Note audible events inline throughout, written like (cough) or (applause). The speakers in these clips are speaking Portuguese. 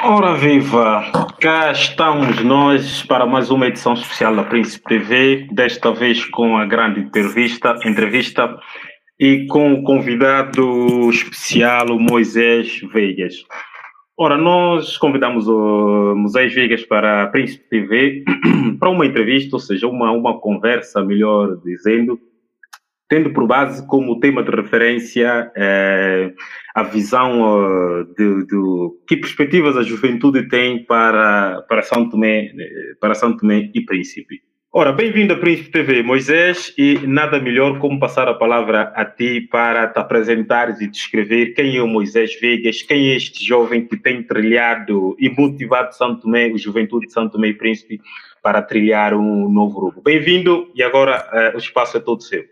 Ora viva, cá estamos nós para mais uma edição especial da Príncipe TV, desta vez com a grande entrevista, entrevista e com o convidado especial, o Moisés Vegas. Ora, nós convidamos o Moisés Vegas para a Príncipe TV (clears throat) para uma entrevista, ou seja, uma, uma conversa, melhor dizendo, tendo por base como tema de referência eh, a visão uh, de, que perspectivas a juventude tem para, para, São Tomé, para São Tomé e Príncipe. Ora, bem-vindo a Príncipe TV, Moisés, e nada melhor como passar a palavra a ti para te apresentares e descrever quem é o Moisés Vegas, quem é este jovem que tem trilhado e motivado São Tomé, a juventude de São Tomé e Príncipe, para trilhar um novo rumo. Bem-vindo e agora uh, o espaço é todo seu.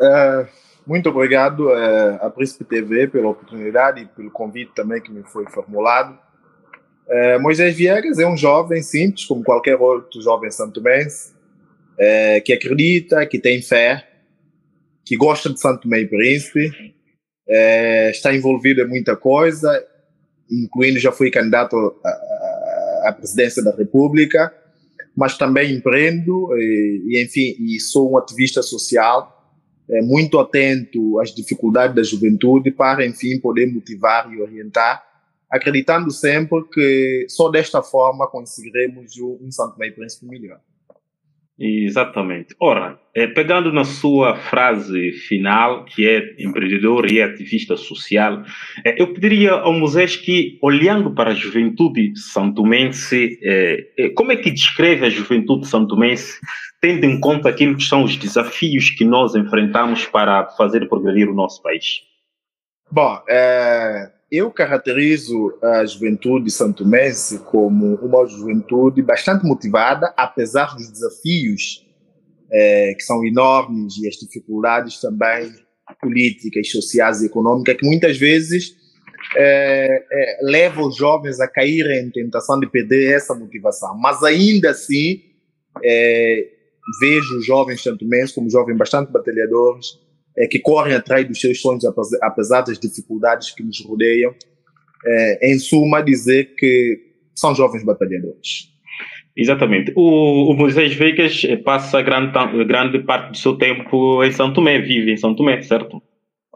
Uh, muito obrigado uh, à Príncipe TV pela oportunidade e pelo convite também que me foi formulado. Uh, Moisés Viegas é um jovem simples, como qualquer outro jovem santomense, uh, que acredita, que tem fé, que gosta de Santo e Príncipe, uh, está envolvido em muita coisa, incluindo já fui candidato à presidência da República, mas também empreendo e, e enfim, e sou um ativista social é, muito atento às dificuldades da juventude para, enfim, poder motivar e orientar, acreditando sempre que só desta forma conseguiremos um Santo Meio Príncipe melhor. Exatamente. Ora, é, pegando na sua frase final, que é empreendedor e ativista social, é, eu pediria ao Moisés que, olhando para a juventude santomense, é, como é que descreve a juventude santomense, tendo em conta aquilo que são os desafios que nós enfrentamos para fazer progredir o nosso país? Bom, eu caracterizo a juventude santomense como uma juventude bastante motivada, apesar dos desafios é, que são enormes e as dificuldades também políticas, sociais e econômicas que muitas vezes é, é, levam os jovens a caírem em tentação de perder essa motivação. Mas ainda assim, é, vejo os jovens santomenses como jovens bastante batalhadores, é, que correm atrás dos seus sonhos, apesar das dificuldades que nos rodeiam. É, em suma, dizer que são jovens batalhadores. Exatamente. O, o Moisés Vegas passa grande, grande parte do seu tempo em São Tomé, vive em São Tomé, certo?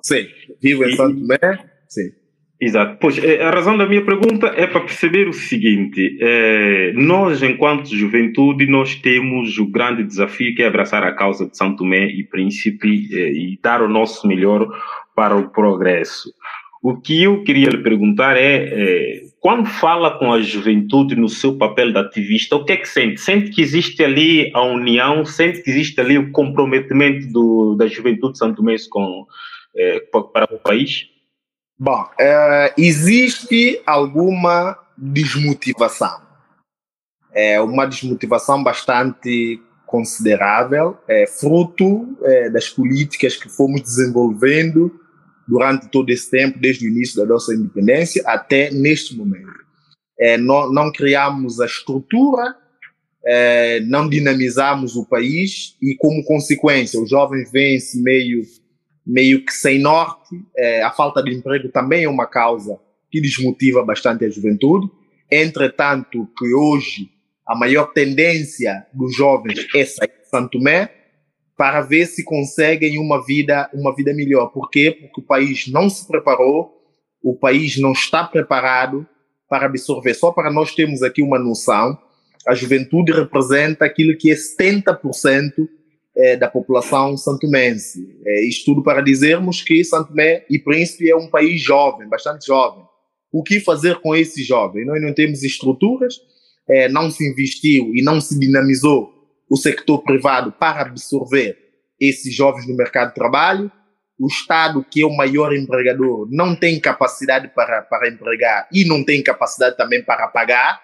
Sim, vivo em e, São Tomé, sim. Exato. Pois, eh, a razão da minha pergunta é para perceber o seguinte: é, nós, enquanto juventude, nós temos o grande desafio que é abraçar a causa de São Tomé e Príncipe é, e dar o nosso melhor para o progresso. O que eu queria lhe perguntar é, é, quando fala com a juventude no seu papel de ativista, o que é que sente? Sente que existe ali a união, sente que existe ali o comprometimento do, da juventude santomense com, para o país? Bom, é, existe alguma desmotivação. É uma desmotivação bastante considerável, é fruto é, das políticas que fomos desenvolvendo durante todo esse tempo, desde o início da nossa independência até neste momento. É, não, não criamos a estrutura, é, não dinamizamos o país e, como consequência, os jovens vêm-se meio meio que sem norte. É, a falta de emprego também é uma causa que desmotiva bastante a juventude. Entretanto, que hoje a maior tendência dos jovens é sair de Santo Tomé para ver se conseguem uma vida, uma vida melhor. Por quê? Porque o país não se preparou, o país não está preparado para absorver. Só para nós termos aqui uma noção, a juventude representa aquilo que é 70% é, da população santomense. É, isto tudo para dizermos que Santo Tomé e Príncipe é um país jovem, bastante jovem. O que fazer com esse jovem? Nós não temos estruturas, é, não se investiu e não se dinamizou o sector privado para absorver esses jovens no mercado de trabalho. O Estado, que é o maior empregador, não tem capacidade para, para empregar e não tem capacidade também para pagar.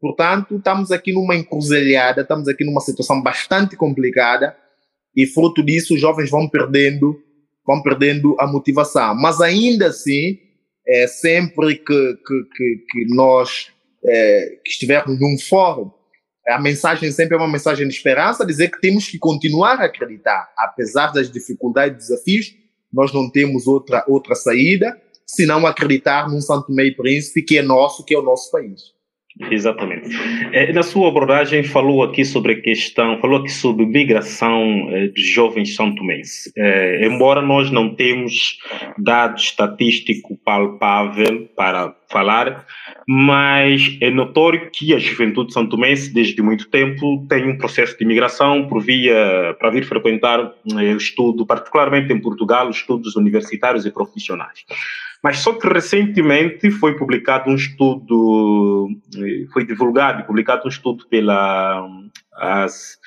Portanto, estamos aqui numa encruzilhada, estamos aqui numa situação bastante complicada e fruto disso os jovens vão perdendo, vão perdendo a motivação. Mas ainda assim, é, sempre que, que, que, que nós é, que estivermos num fórum, a mensagem sempre é uma mensagem de esperança, dizer que temos que continuar a acreditar, apesar das dificuldades e desafios, nós não temos outra, outra saída. se não acreditar num Santo Meio Príncipe que é nosso, que é o nosso país. Exatamente. É, na sua abordagem falou aqui sobre a questão, falou aqui sobre migração é, de jovens são tomenses. É, embora nós não temos dado estatístico palpável para falar, mas é notório que a juventude são tomense desde muito tempo tem um processo de imigração por via para vir frequentar o estudo, particularmente em Portugal, estudos universitários e profissionais. Mas só que recentemente foi publicado um estudo, foi divulgado e publicado um estudo pela, as,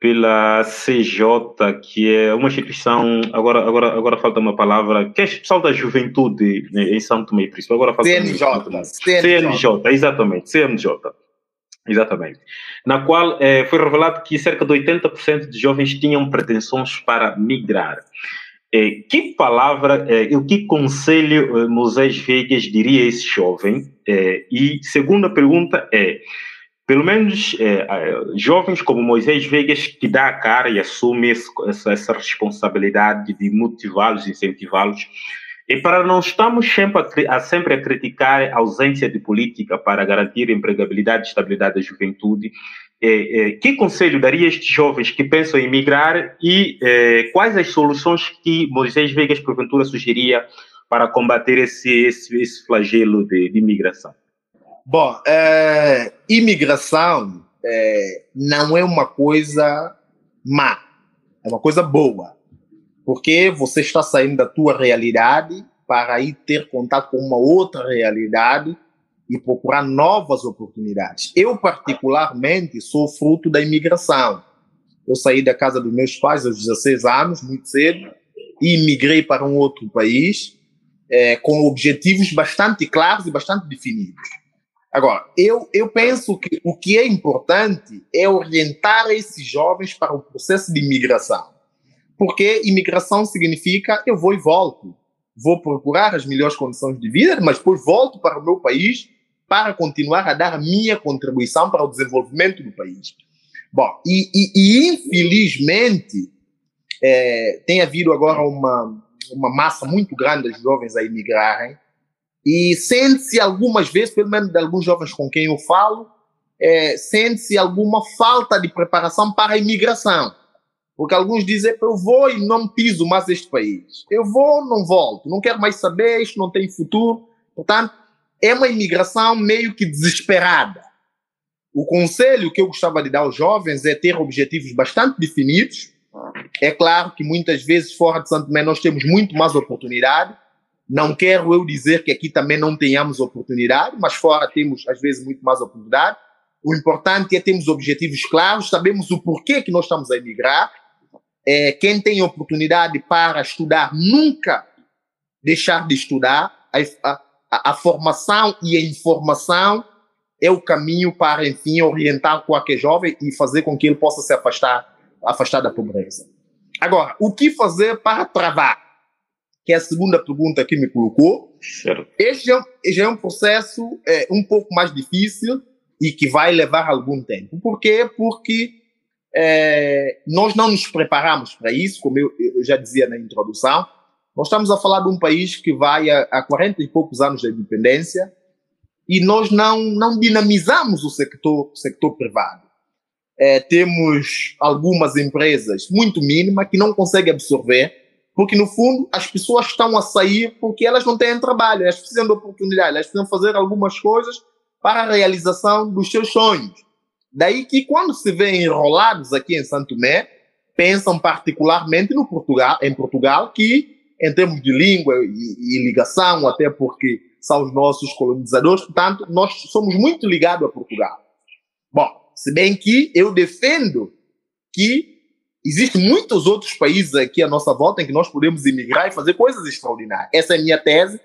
pela CJ, que é uma instituição, agora, agora, agora falta uma palavra, que é especial da juventude em São Tomé e Príncipe. Agora falta CNJ, CNJ. CNJ, exatamente, CNJ. Exatamente. Na qual eh, foi revelado que cerca de 80% de jovens tinham pretensões para migrar. É, que palavra, é, o que conselho é, Moisés Vegas diria a esse jovem? É, e segunda pergunta é, pelo menos jovens como Moisés Vegas que dá a cara e assume essa, essa responsabilidade de motivá-los, incentivá-los, e para não estamos sempre a, a, sempre a criticar a ausência de política para garantir empregabilidade e estabilidade da juventude, é, é, que conselho daria a estes jovens que pensam em migrar e é, quais as soluções que Moisés Vegas, porventura, sugeria para combater esse, esse, esse flagelo de, de imigração? Bom, é, imigração é, não é uma coisa má, é uma coisa boa, porque você está saindo da tua realidade para ir ter contato com uma outra realidade e procurar novas oportunidades. Eu, particularmente, sou fruto da imigração. Eu saí da casa dos meus pais aos 16 anos, muito cedo, e migrei para um outro país é, com objetivos bastante claros e bastante definidos. Agora, eu, eu penso que o que é importante é orientar esses jovens para o processo de imigração. Porque imigração significa eu vou e volto. Vou procurar as melhores condições de vida, mas depois volto para o meu país para continuar a dar minha contribuição para o desenvolvimento do país. Bom, e, e, e infelizmente é, tem havido agora uma, uma massa muito grande de jovens a imigrarem e sente-se algumas vezes, pelo menos de alguns jovens com quem eu falo, é, sente-se alguma falta de preparação para a imigração. Porque alguns dizem, eu vou e não piso mais este país. Eu vou, não volto. Não quero mais saber, isto não tem futuro. Portanto, é uma imigração meio que desesperada. O conselho que eu gostava de dar aos jovens é ter objetivos bastante definidos. É claro que muitas vezes fora de Santo Tomé nós temos muito mais oportunidade. Não quero eu dizer que aqui também não tenhamos oportunidade, mas fora temos às vezes muito mais oportunidade. O importante é termos objetivos claros, sabemos o porquê que nós estamos a emigrar. É, quem tem oportunidade para estudar nunca deixar de estudar. A, a, a formação e a informação é o caminho para, enfim, orientar qualquer jovem e fazer com que ele possa se afastar, afastar da pobreza. Agora, o que fazer para travar? Que é a segunda pergunta que me colocou. Certo. Este, é, este é um processo é, um pouco mais difícil e que vai levar algum tempo. Por quê? Porque é, nós não nos preparamos para isso, como eu, eu já dizia na introdução. Nós estamos a falar de um país que vai a 40 e poucos anos de independência e nós não, não dinamizamos o sector, sector privado. É, temos algumas empresas muito mínimas que não conseguem absorver, porque no fundo as pessoas estão a sair porque elas não têm trabalho, elas precisam de oportunidade, elas precisam fazer algumas coisas para a realização dos seus sonhos. Daí que quando se vê enrolados aqui em Santo Tomé, pensam particularmente no Portugal, em Portugal, que em termos de língua e, e, ligação, até porque são os nossos colonizadores, portanto, nós somos muito ligados a Portugal. Bom, se bem que eu defendo que existem muitos outros países aqui à nossa volta em que nós podemos emigrar e fazer coisas extraordinárias. Essa é a minha tese,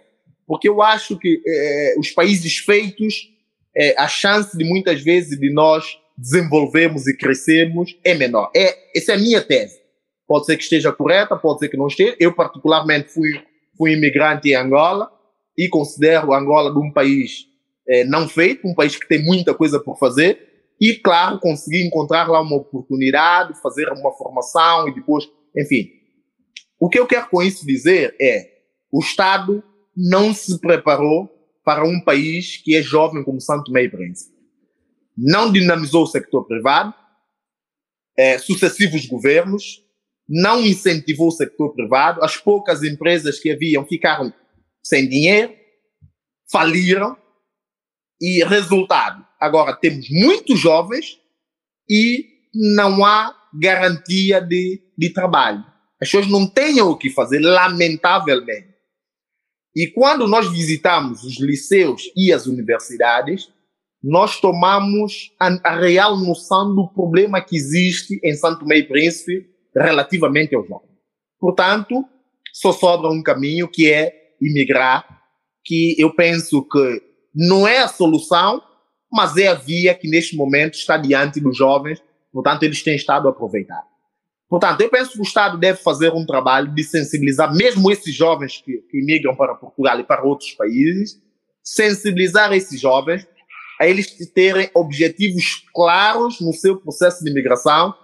porque eu acho que eh, os países feitos, eh, a chance de muitas vezes de nós desenvolvermos e crescermos é menor. É, essa é a minha tese. Pode ser que esteja correta, pode ser que não esteja. Eu, particularmente, fui, fui imigrante em Angola e considero Angola um país eh, não feito, um país que tem muita coisa por fazer. E, claro, consegui encontrar lá uma oportunidade, fazer uma formação e depois, enfim. O que eu quero com isso dizer é: o Estado não se preparou para um país que é jovem como Santo e Príncipe. Não dinamizou o sector privado, é, sucessivos governos, não incentivou o setor privado, as poucas empresas que haviam ficaram sem dinheiro, faliram, e resultado, agora temos muitos jovens e não há garantia de, de trabalho. As pessoas não têm o que fazer, lamentavelmente. E quando nós visitamos os liceus e as universidades, nós tomamos a, a real noção do problema que existe em Santo e Príncipe relativamente aos jovens. Portanto, só sobra um caminho que é imigrar, que eu penso que não é a solução, mas é a via que neste momento está diante dos jovens, portanto, eles têm estado a aproveitar. Portanto, eu penso que o Estado deve fazer um trabalho de sensibilizar, mesmo esses jovens que, que migram para Portugal e para outros países, sensibilizar esses jovens a eles terem objetivos claros no seu processo de imigração,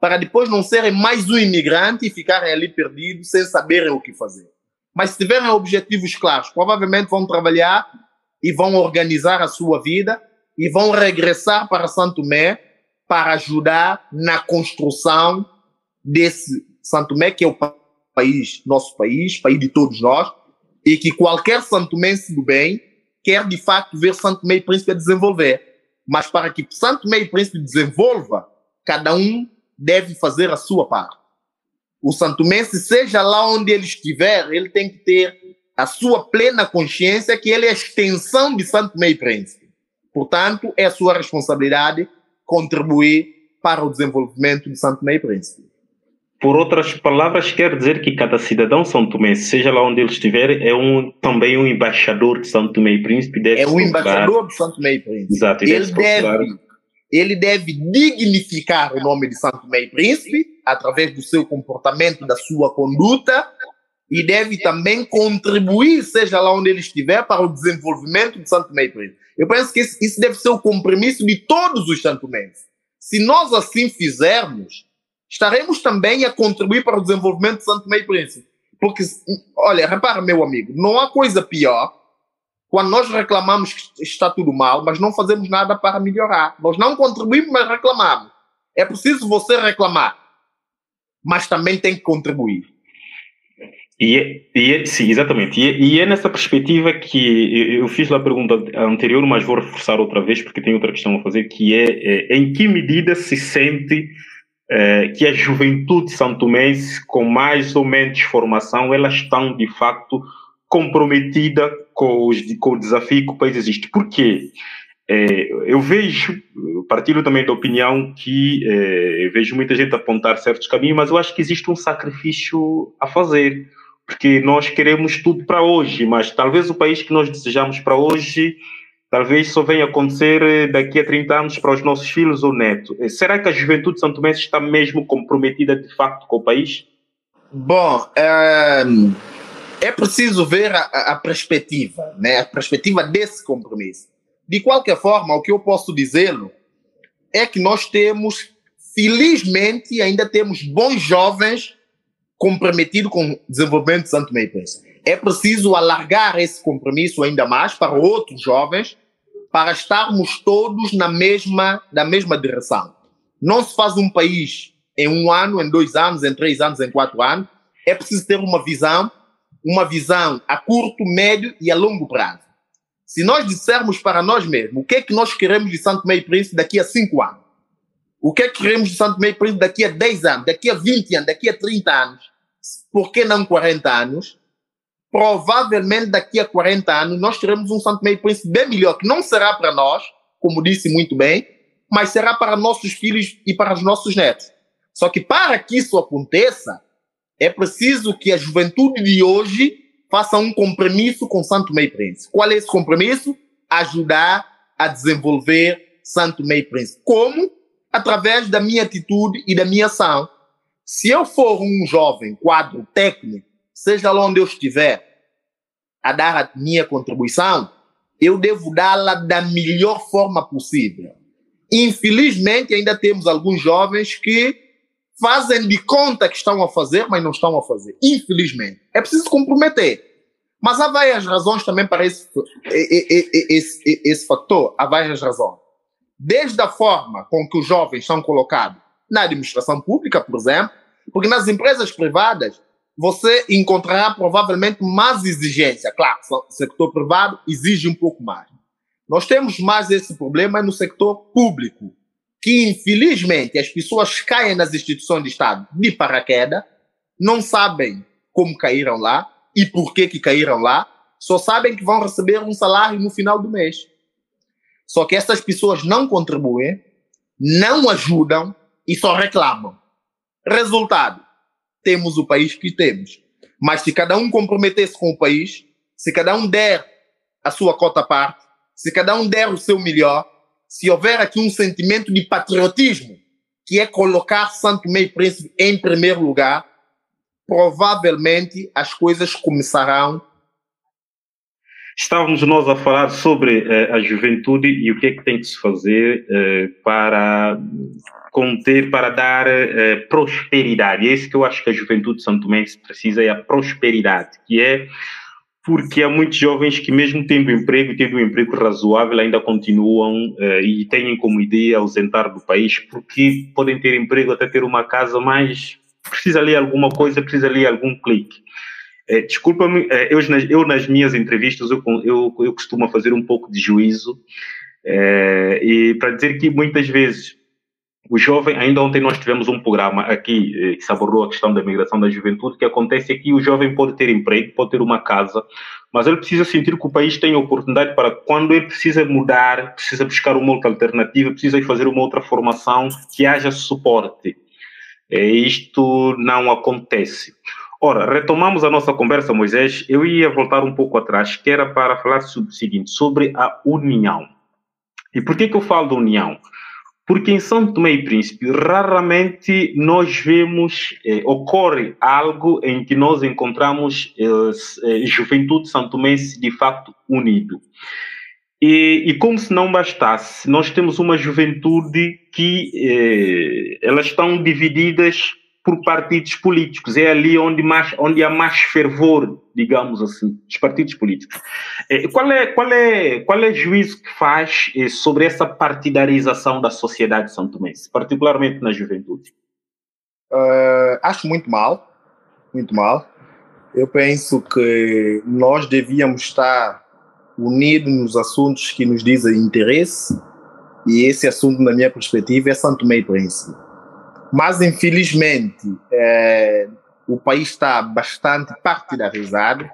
para depois não serem mais um imigrante e ficarem ali perdidos sem saberem o que fazer. Mas se tiverem objetivos claros, provavelmente vão trabalhar e vão organizar a sua vida e vão regressar para Santo Tomé para ajudar na construção desse Santo Tomé, que é o país, nosso país, país de todos nós, e que qualquer Santo Tomense do bem quer de fato ver Santo Tomé e Príncipe desenvolver. Mas para que Santo Tomé e Príncipe desenvolva, cada um deve fazer a sua parte. O santomense, seja lá onde ele estiver, ele tem que ter a sua plena consciência que ele é a extensão de Santo e Príncipe. Portanto, é a sua responsabilidade contribuir para o desenvolvimento de Santo e Príncipe. Por outras palavras, quer dizer que cada cidadão São Tomé, seja lá onde ele estiver, é um, também um embaixador de São Tomé e Príncipe. Deve é um embaixador de São Tomé e Príncipe. Exato. Ele deve, ele deve dignificar o nome de Tomé e Príncipe através do seu comportamento, da sua conduta, e deve também contribuir, seja lá onde ele estiver, para o desenvolvimento de Tomé e Príncipe. Eu penso que isso deve ser o compromisso de todos os santomenses. Se nós assim fizermos, estaremos também a contribuir para o desenvolvimento de Santo e Príncipe. Porque, olha, repara, meu amigo, não há coisa pior quando nós reclamamos que está tudo mal, mas não fazemos nada para melhorar. Nós não contribuímos, mas reclamamos. É preciso você reclamar, mas também tem que contribuir. E, e sim, exatamente. E, e, é nessa perspectiva que eu, fiz a pergunta anterior, mas vou reforçar outra vez, porque tem outra questão a fazer, que é, é em que medida se sente é, que a juventude santomense, com mais ou menos formação, elas estão de facto comprometida com, os, com o desafio que o país existe. Por quê? É, eu vejo, eu partilho também da opinião que é, vejo muita gente apontar certos caminhos, mas eu acho que existe um sacrifício a fazer, porque nós queremos tudo para hoje, mas talvez o país que nós desejamos para hoje talvez só venha acontecer eh, daqui a 30 anos para os nossos filhos ou netos. Eh, será que a juventude santomense está mesmo comprometida de facto com o país? Bom, é, é preciso ver a, a, perspectiva, né? a perspectiva desse compromisso. De qualquer forma, o que eu posso dizê-lo é que nós temos, felizmente, ainda temos bons jovens comprometidos com o desenvolvimento de Santo Meio É preciso alargar esse compromisso ainda mais para outros jovens, para estarmos todos na mesma, na mesma direção. Não se faz um país em um ano, em dois anos, em três anos, em quatro anos. É preciso ter uma visão uma visão a curto, médio e a longo prazo. Se nós dissermos para nós mesmos o que é que nós queremos de Santo Meio Príncipe daqui a 5 anos, o que é que queremos de Santo Meio Príncipe daqui a 10 anos, daqui a 20 anos, daqui a 30 anos, por que não 40 anos? Provavelmente daqui a 40 anos nós teremos um Santo Meio Príncipe bem melhor, que não será para nós, como disse muito bem, mas será para nossos filhos e para os nossos netos. Só que para que isso aconteça, é preciso que a juventude de hoje faça um compromisso com Santo Meio Príncipe. Qual é esse compromisso? Ajudar a desenvolver Santo Meio Príncipe. Como? Através da minha atitude e da minha ação. Se eu for um jovem quadro técnico, seja lá onde eu estiver, a dar a minha contribuição, eu devo dá-la da melhor forma possível. Infelizmente, ainda temos alguns jovens que fazem de conta que estão a fazer, mas não estão a fazer. Infelizmente. É preciso comprometer. Mas há várias razões também para esse, esse, esse, esse fator. Há várias razões. Desde a forma com que os jovens são colocados na administração pública, por exemplo, porque nas empresas privadas você encontrará provavelmente mais exigência. Claro, o setor privado exige um pouco mais. Nós temos mais esse problema no setor público, que infelizmente as pessoas caem nas instituições de Estado de paraquedas, não sabem como caíram lá e por que, que caíram lá, só sabem que vão receber um salário no final do mês. Só que essas pessoas não contribuem, não ajudam e só reclamam. Resultado: temos o país que temos. Mas se cada um comprometer-se com o país, se cada um der a sua cota parte, se cada um der o seu melhor, se houver aqui um sentimento de patriotismo, que é colocar Santo Meio Príncipe em primeiro lugar, provavelmente as coisas começarão. Estávamos nós a falar sobre eh, a juventude e o que é que tem que se fazer eh, para conter para dar eh, prosperidade. É isso que eu acho que a juventude Tomé precisa, é a prosperidade, que é porque há muitos jovens que mesmo tendo emprego, tendo um emprego razoável, ainda continuam eh, e têm como ideia ausentar do país, porque podem ter emprego até ter uma casa, mas precisa ali alguma coisa, precisa ali algum clique. Eh, Desculpa-me, eh, eu, eu, nas minhas entrevistas eu, eu, eu costumo fazer um pouco de juízo e para dizer que muitas vezes o jovem, ainda ontem nós tivemos um programa aqui eh, que abordou a questão da migração da juventude, que acontece aqui, o jovem pode ter emprego, pode ter uma casa, mas ele precisa sentir que o país tem oportunidade para quando ele precisa mudar, precisa buscar uma outra alternativa, precisa fazer uma outra formação, que haja suporte. É, isto não acontece. Ora, retomamos a nossa conversa, Moisés. Eu ia voltar um pouco atrás, que era para falar sobre o seguinte, sobre a união. E por que, que eu falo da união? Porque em São Tomé e Príncipe, raramente nós vemos, eh, ocorre algo em que nós encontramos eh, eh, juventude santomense de facto unido. E, e, como se não bastasse, nós temos uma juventude que eh, elas estão divididas por partidos políticos. É ali onde, mais, onde há mais fervor, digamos assim, dos partidos políticos. É, qual é, qual é, qual é o juízo que faz é, sobre essa partidarização da sociedade são tomense, particularmente na juventude? Uh, acho muito mal, muito mal. Eu penso que nós devíamos estar unidos nos assuntos que nos dizem interesse, e esse assunto, na minha perspectiva, é Santo Meio Príncipe mas, infelizmente, é, o país está bastante partidarizado,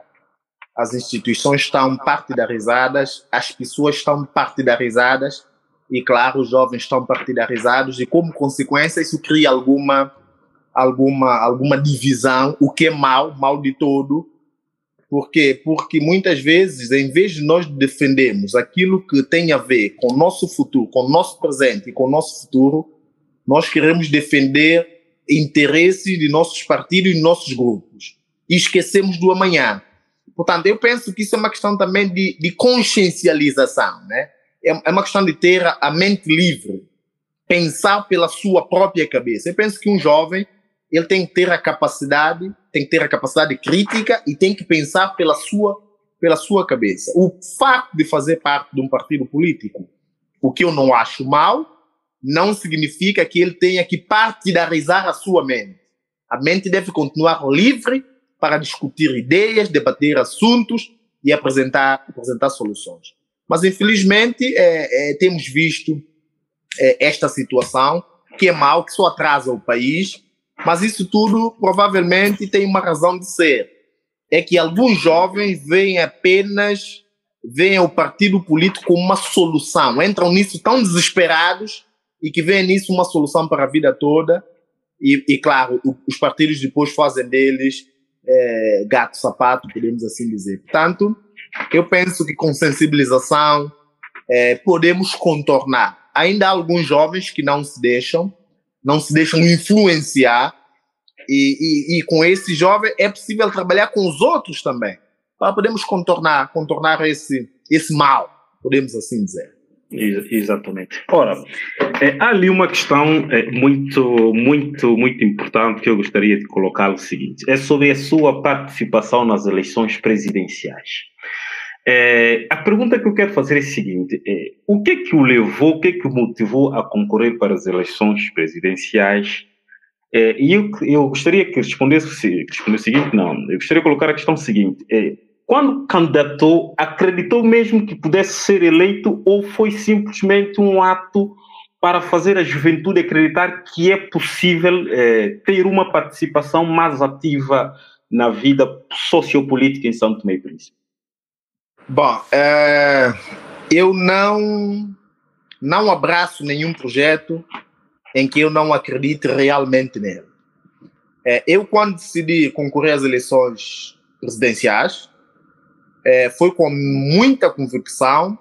as instituições estão partidarizadas, as pessoas estão partidarizadas e, claro, os jovens estão partidarizados e, como consequência, isso cria alguma, alguma, alguma divisão, o que é mal, mal de todo. Por quê? Porque muitas vezes, em vez de nós defendermos aquilo que tem a ver com o nosso futuro, com o nosso presente e com o nosso futuro, nós queremos defender interesses de nossos partidos e nossos grupos. E esquecemos do amanhã. Portanto, eu penso que isso é uma questão também de, de consciencialização, né? É, é uma questão de ter a mente livre, pensar pela sua própria cabeça. Eu penso que um jovem ele tem que ter a capacidade, tem que ter a capacidade crítica e tem que pensar pela sua pela sua cabeça. O fato de fazer parte de um partido político, o que eu não acho mal, não significa que ele tenha que partidarizar a sua mente. A mente deve continuar livre para discutir ideias, debater assuntos e apresentar, apresentar soluções. Mas, infelizmente, é, é, temos visto é, esta situação, que é mal, que só atrasa o país, mas isso tudo provavelmente tem uma razão de ser. É que alguns jovens veem apenas veem o partido político como uma solução, entram nisso tão desesperados e que vê nisso uma solução para a vida toda. E, e claro, os partidos depois fazem deles é, gato sapato, podemos assim dizer. Portanto, eu penso que com sensibilização é, podemos contornar. Ainda há alguns jovens que não se deixam, não se deixam influenciar, e, e, e com esse jovem é possível trabalhar com os outros também, para podermos contornar, contornar esse, esse mal, podemos assim dizer. Exatamente. Ora, é, há ali uma questão é, muito, muito, muito importante que eu gostaria de colocar o seguinte: é sobre a sua participação nas eleições presidenciais. É, a pergunta que eu quero fazer é a seguinte: é, o que é que o levou, o que é que o motivou a concorrer para as eleições presidenciais? É, e eu, eu gostaria que respondesse, respondesse o seguinte: não, eu gostaria de colocar a questão seguinte: quando candidatou, acreditou mesmo que pudesse ser eleito ou foi simplesmente um ato para fazer a juventude acreditar que é possível é, ter uma participação mais ativa na vida sociopolítica em São Tomé e Príncipe? Bom, é, eu não, não abraço nenhum projeto em que eu não acredite realmente nele. É, eu, quando decidi concorrer às eleições presidenciais, é, foi com muita convicção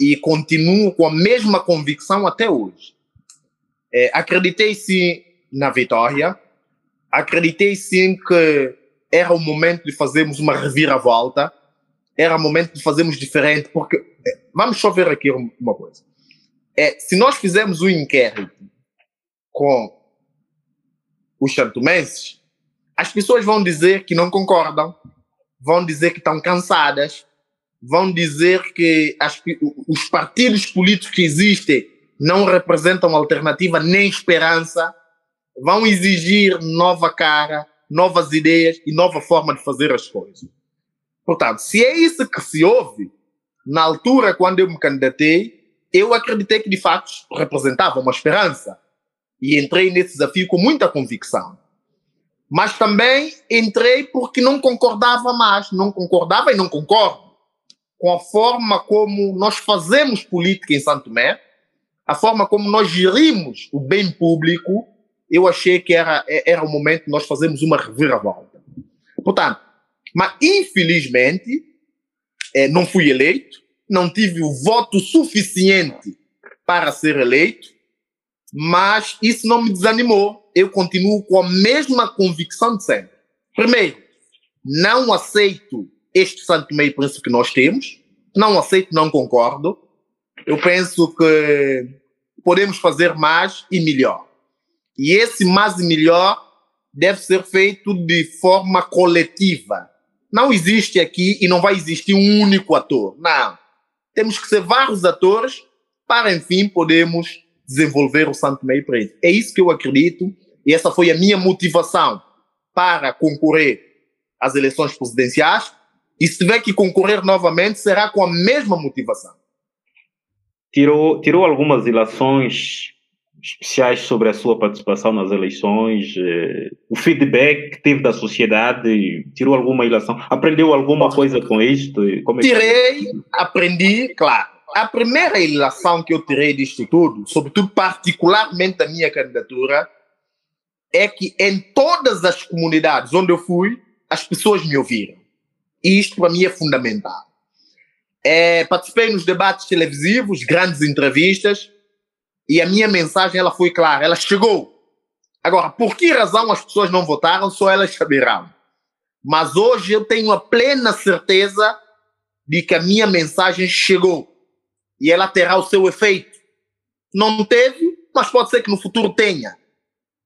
e continuo com a mesma convicção até hoje. É, acreditei sim na vitória, acreditei sim que era o momento de fazermos uma reviravolta, era o momento de fazermos diferente, porque é, vamos só ver aqui uma coisa. É, se nós fizermos um inquérito com os chantomenses, as pessoas vão dizer que não concordam, vão dizer que estão cansadas, vão dizer que as, os partidos políticos que existem não representam alternativa nem esperança, vão exigir nova cara, novas ideias e nova forma de fazer as coisas. Portanto, se é isso que se ouve, na altura, quando eu me candidatei, eu acreditei que de fato representava uma esperança e entrei nesse desafio com muita convicção. Mas também entrei porque não concordava mais, não concordava e não concordo com a forma como nós fazemos política em Santo Tomé, a forma como nós gerimos o bem público, eu achei que era, era o momento de nós fazermos uma reviravolta. Portanto, mas infelizmente, eh, não fui eleito, não tive o voto suficiente para ser eleito, mas isso não me desanimou eu continuo com a mesma convicção de sempre. Primeiro, não aceito este Santo Meio Príncipe que nós temos. Não aceito, não concordo. Eu penso que podemos fazer mais e melhor. E esse mais e melhor deve ser feito de forma coletiva. Não existe aqui e não vai existir um único ator. Não. Temos que ser vários atores para, enfim, podermos desenvolver o Santo Meio Príncipe. É isso que eu acredito e essa foi a minha motivação para concorrer às eleições presidenciais. E se tiver que concorrer novamente, será com a mesma motivação. Tirou, tirou algumas ilações especiais sobre a sua participação nas eleições, eh, o feedback que teve da sociedade, tirou alguma ilação, aprendeu alguma coisa com isto? É tirei, aprendi, claro. A primeira ilação que eu tirei disto tudo, sobretudo particularmente da minha candidatura, é que em todas as comunidades onde eu fui, as pessoas me ouviram. E isto para mim é fundamental. É, participei nos debates televisivos, grandes entrevistas, e a minha mensagem ela foi clara, ela chegou. Agora, por que razão as pessoas não votaram, só elas saberão. Mas hoje eu tenho a plena certeza de que a minha mensagem chegou e ela terá o seu efeito. Não teve, mas pode ser que no futuro tenha.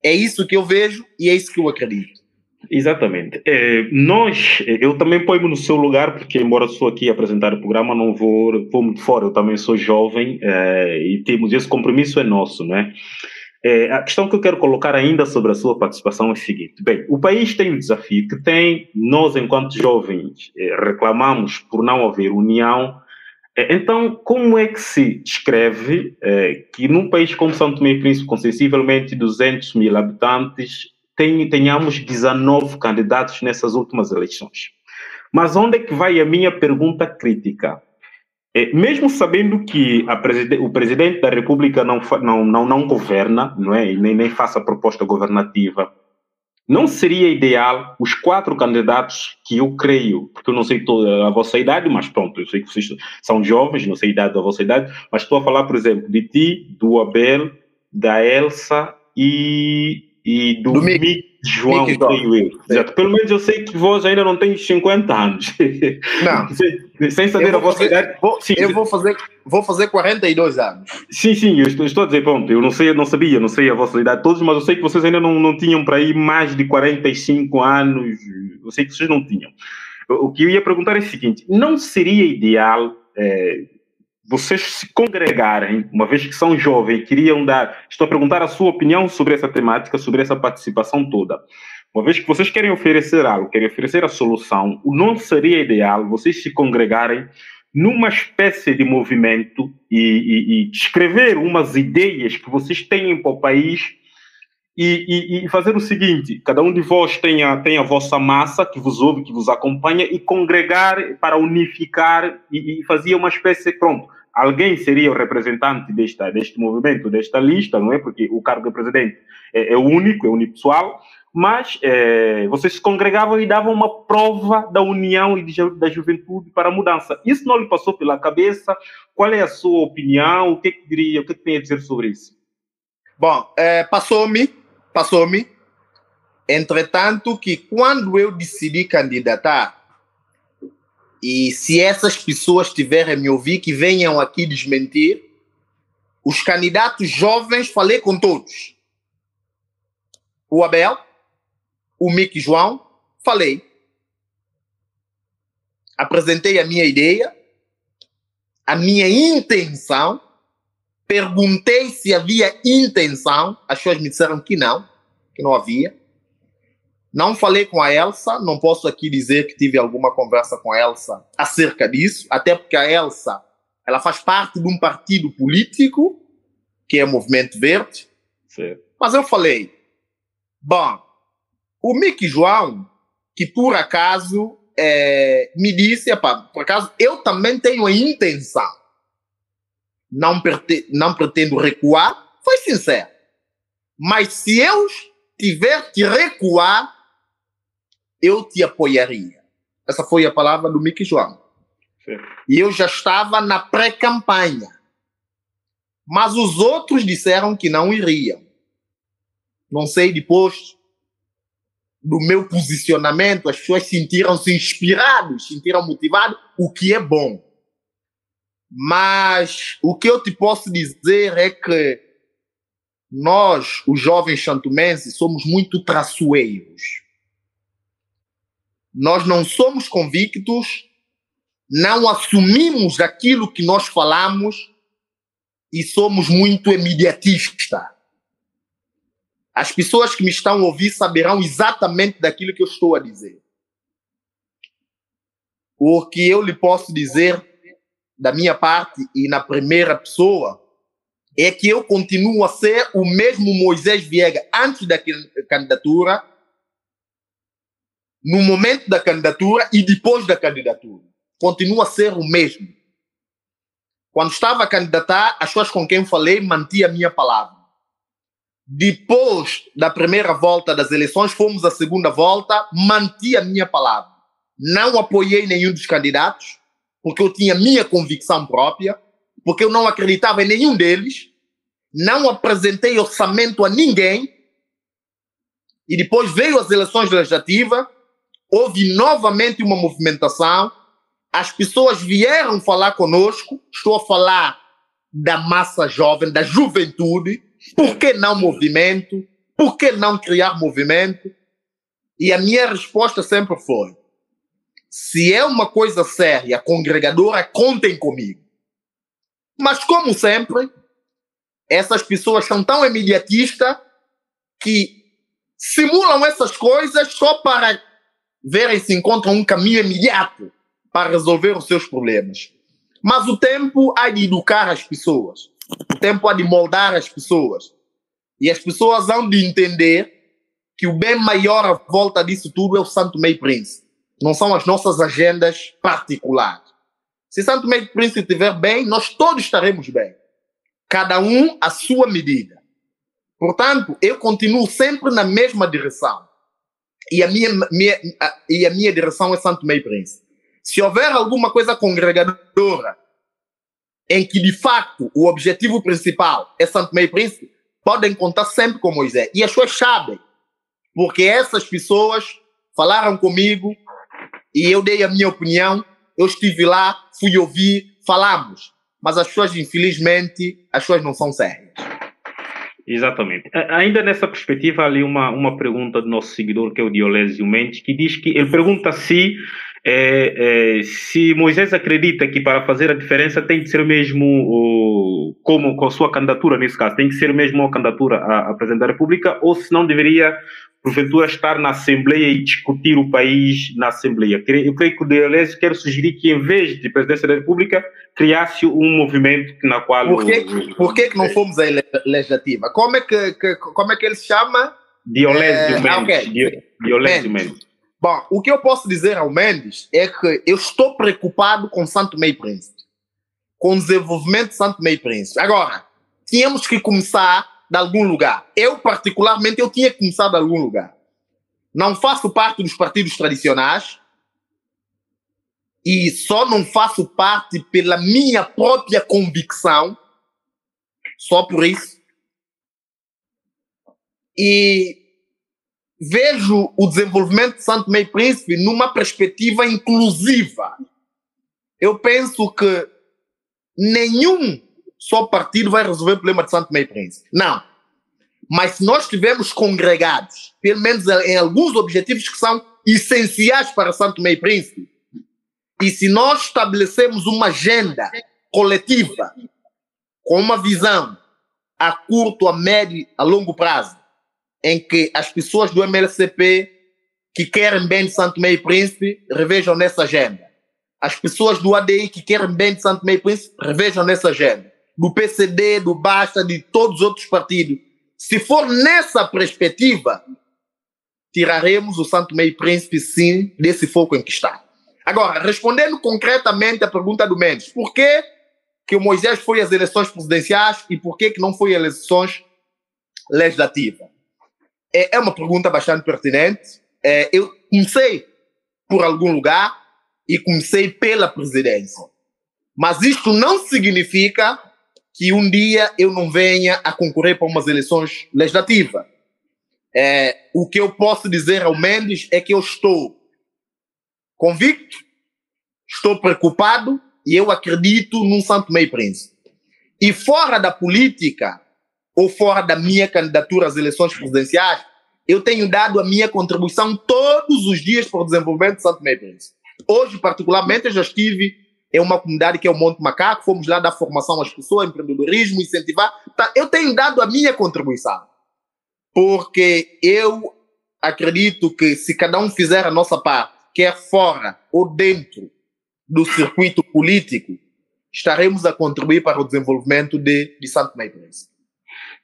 É isso que eu vejo e é isso que eu acredito. Exatamente. É, nós, eu também ponho no seu lugar, porque embora sou aqui apresentar o programa, não vou, vou muito fora, eu também sou jovem é, e temos esse compromisso é nosso, né? É, a questão que eu quero colocar ainda sobre a sua participação é a seguinte: bem, o país tem um desafio que tem, nós, enquanto jovens, é, reclamamos por não haver união é, então, como é que se descreve é, que num país como São Tomé e Príncipe, com sensivelmente 200 mil habitantes, tem, tenhamos 19 candidatos nessas últimas eleições? Mas onde é que vai a minha pergunta crítica? É, mesmo sabendo que preside o presidente da República não, não, não, não governa, não é? E nem, nem faça proposta governativa, não seria ideal os quatro candidatos que eu creio, porque eu não sei toda a vossa idade, mas pronto, eu sei que vocês são jovens, não sei a idade da vossa idade, mas estou a falar, por exemplo, de ti, do Abel, da Elsa e, e do, do Mick. João, creio eu. Exato. Pelo menos eu sei que vós ainda não tens 50 anos. Não. (laughs) sem, sem saber a vossa fazer- idade. Vou- Sim, eu vou fazer, vou fazer 42 anos. Sim, sim, eu estou, estou a dizer, pronto, eu não sei, eu não sabia, não sei a vossa idade todos, mas eu sei que vocês ainda não, não tinham para aí mais de 45 anos, eu sei que vocês não tinham. O que eu ia perguntar é o seguinte, não seria ideal eh, vocês se congregarem, uma vez que são jovens, queriam dar, estou a perguntar a sua opinião sobre essa temática, sobre essa participação toda. Uma vez que vocês querem oferecer algo, querem oferecer a solução, não seria ideal vocês se congregarem numa espécie de movimento e, e, e escrever umas ideias que vocês têm para o país e, e- e fazer o seguinte: cada um de vós tem a, tem a vossa massa que vos ouve, que vos acompanha, e congregar para unificar e, e fazer uma espécie. Pronto, alguém seria o representante desta, deste movimento, desta lista, não é? Porque o cargo de presidente é, é único, é unipessoal, mas eh, vocês se congregavam e davam uma prova da união e de da juventude para a mudança. Isso não lhe passou pela cabeça? Qual é a sua opinião? O que, é que diria? O que, é que tem a dizer sobre isso? Bom, é, passou-me, passou-me. Entretanto, que quando eu decidi candidatar, e se essas pessoas tiverem me ouvir, que venham aqui desmentir, os candidatos jovens, falei com todos. O Abel, o Mick João, falei. Apresentei a minha ideia, a minha intenção, perguntei se havia intenção, as pessoas me disseram que não, que não havia. Não falei com a Elsa, não posso aqui dizer que tive alguma conversa com a Elsa acerca disso, até porque a Elsa, ela faz parte de um partido político, que é o Movimento Verde, Certo. mas eu falei, bom, o Mick João, que por acaso eh, me disse, por acaso eu também tenho a intenção, não, prete- não pretendo recuar, foi sincero. Mas se eu tiver que recuar, eu te apoiaria. Essa foi a palavra do Mick João. certo. E eu já estava na pré-campanha. Mas os outros disseram que não iriam. Não sei, depois do meu posicionamento, as pessoas sentiram-se inspirados, sentiram motivados, o que é bom. Mas o que eu te posso dizer é que nós, os jovens chantumenses, somos muito traçoeiros. Nós não somos convictos, não assumimos aquilo que nós falamos e somos muito imediatistas. As pessoas que me estão a ouvir saberão exatamente daquilo que eu estou a dizer. O que eu lhe posso dizer da minha parte e na primeira pessoa é que eu continuo a ser o mesmo Moisés Viega antes da can- candidatura, no momento da candidatura e depois da candidatura. Continua a ser o mesmo. Quando estava a candidatar, as pessoas com quem falei mantia a minha palavra. Depois da primeira volta das eleições, fomos à segunda volta, manti a minha palavra. Não apoiei nenhum dos candidatos, porque eu tinha minha convicção própria, porque eu não acreditava em nenhum deles, não apresentei orçamento a ninguém, e depois veio as eleições legislativas, houve novamente uma movimentação, as pessoas vieram falar conosco, estou a falar da massa jovem, da juventude, por que não movimento? Por que não criar movimento? E a minha resposta sempre foi: se é uma coisa séria, congregadora, contem comigo. Mas, como sempre, essas pessoas são tão imediatistas que simulam essas coisas só para verem se encontram um caminho imediato para resolver os seus problemas. Mas o tempo há de educar as pessoas. O tempo há de moldar as pessoas. E as pessoas hão de entender que o bem maior à volta disso tudo é o Santo Meio Príncipe. Não são as nossas agendas particulares. Se Santo Meio Príncipe estiver bem, nós todos estaremos bem. Cada um à sua medida. Portanto, eu continuo sempre na mesma direção. E a minha, minha, a, e a minha direção é Santo Meio Príncipe. Se houver alguma coisa congregadora em que, de facto, o objetivo principal é Santo Meio Príncipe, podem contar sempre com Moisés. E as pessoas sabem. porque essas pessoas falaram comigo e eu dei a minha opinião, eu estive lá, fui ouvir, falamos. Mas as pessoas, infelizmente, as pessoas não são sérias. Exatamente. Ainda nessa perspectiva, ali uma, uma pergunta do nosso seguidor, que é o Diolésio Mendes, que diz que ele pergunta se é, é, se Moisés acredita que para fazer a diferença tem que ser mesmo, o, como com a sua candidatura nesse caso, tem que ser mesmo uma candidatura à, à presidente da República, ou se não deveria, porventura, estar na Assembleia e discutir o país na Assembleia. Eu creio que o Deleuze quer sugerir que, em vez de presidência da República, criasse um movimento na qual. Por que, por que, que não fomos à legislativa? Como é que, que, como é que ele se chama? Diolésio é, Mendes. Okay. Diolésio Mendes. Mendes. Bom, o que eu posso dizer ao Mendes é que eu estou preocupado com Santo Meio Príncipe, com o desenvolvimento de Santo Meio Príncipe. Agora, tínhamos que começar de algum lugar. Eu, particularmente, eu tinha que começar de algum lugar. Não faço parte dos partidos tradicionais e só não faço parte pela minha própria convicção, só por isso. E vejo o desenvolvimento de Santo Meio Príncipe numa perspectiva inclusiva. Eu penso que nenhum só partido vai resolver o problema de Santo Meio Príncipe. Não. Mas se nós estivermos congregados, pelo menos em alguns objetivos que são essenciais para Santo Meio Príncipe, e se nós estabelecemos uma agenda coletiva com uma visão a curto, a médio, a longo prazo, em que as pessoas do MLCP que querem bem de Santo Meio Príncipe revejam nessa agenda. As pessoas do ADI que querem bem de Santo Meio Príncipe revejam nessa agenda. Do PCD, do Basta, de todos os outros partidos. Se for nessa perspectiva, tiraremos o Santo Meio Príncipe, sim, desse foco em que está. Agora, respondendo concretamente à pergunta do Mendes, por que, que o Moisés foi às eleições presidenciais e por que, que não foi às eleições legislativas? é, é uma pergunta bastante pertinente. É, eu comecei por algum lugar e comecei pela presidência. Mas isto não significa que um dia eu não venha a concorrer para umas eleições legislativas. É, o que eu posso dizer ao Mendes é que eu estou convicto, estou preocupado e eu acredito num Santo Meio Príncipe. E fora da política, ou fora da minha candidatura às eleições presidenciais, eu tenho dado a minha contribuição todos os dias para o desenvolvimento de Santo Meio Hoje, particularmente, eu já estive em uma comunidade que é o Monte Macaco, fomos lá dar formação às pessoas, empreendedorismo, incentivar. Tá, eu tenho dado a minha contribuição, porque eu acredito que se cada um fizer a nossa parte, quer fora ou dentro do circuito político, estaremos a contribuir para o desenvolvimento de, de Santo Meio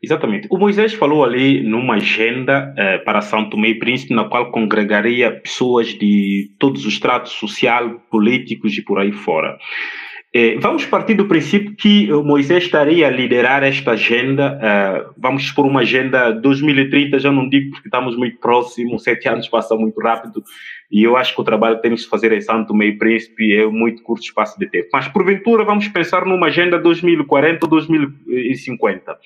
Exatamente. O Moisés falou ali numa agenda eh, para São Tomé e Príncipe, na qual congregaria pessoas de todos os tratos social, políticos e por aí fora. Eh, vamos partir do princípio que o Moisés estaria a liderar esta agenda, eh, vamos por uma agenda 2030, já não digo porque estamos muito próximos, sete anos passam muito rápido, e eu acho que o trabalho que temos que fazer em Santo e Príncipe é muito curto espaço de tempo. Mas, porventura, vamos pensar numa agenda 2040 ou 2050.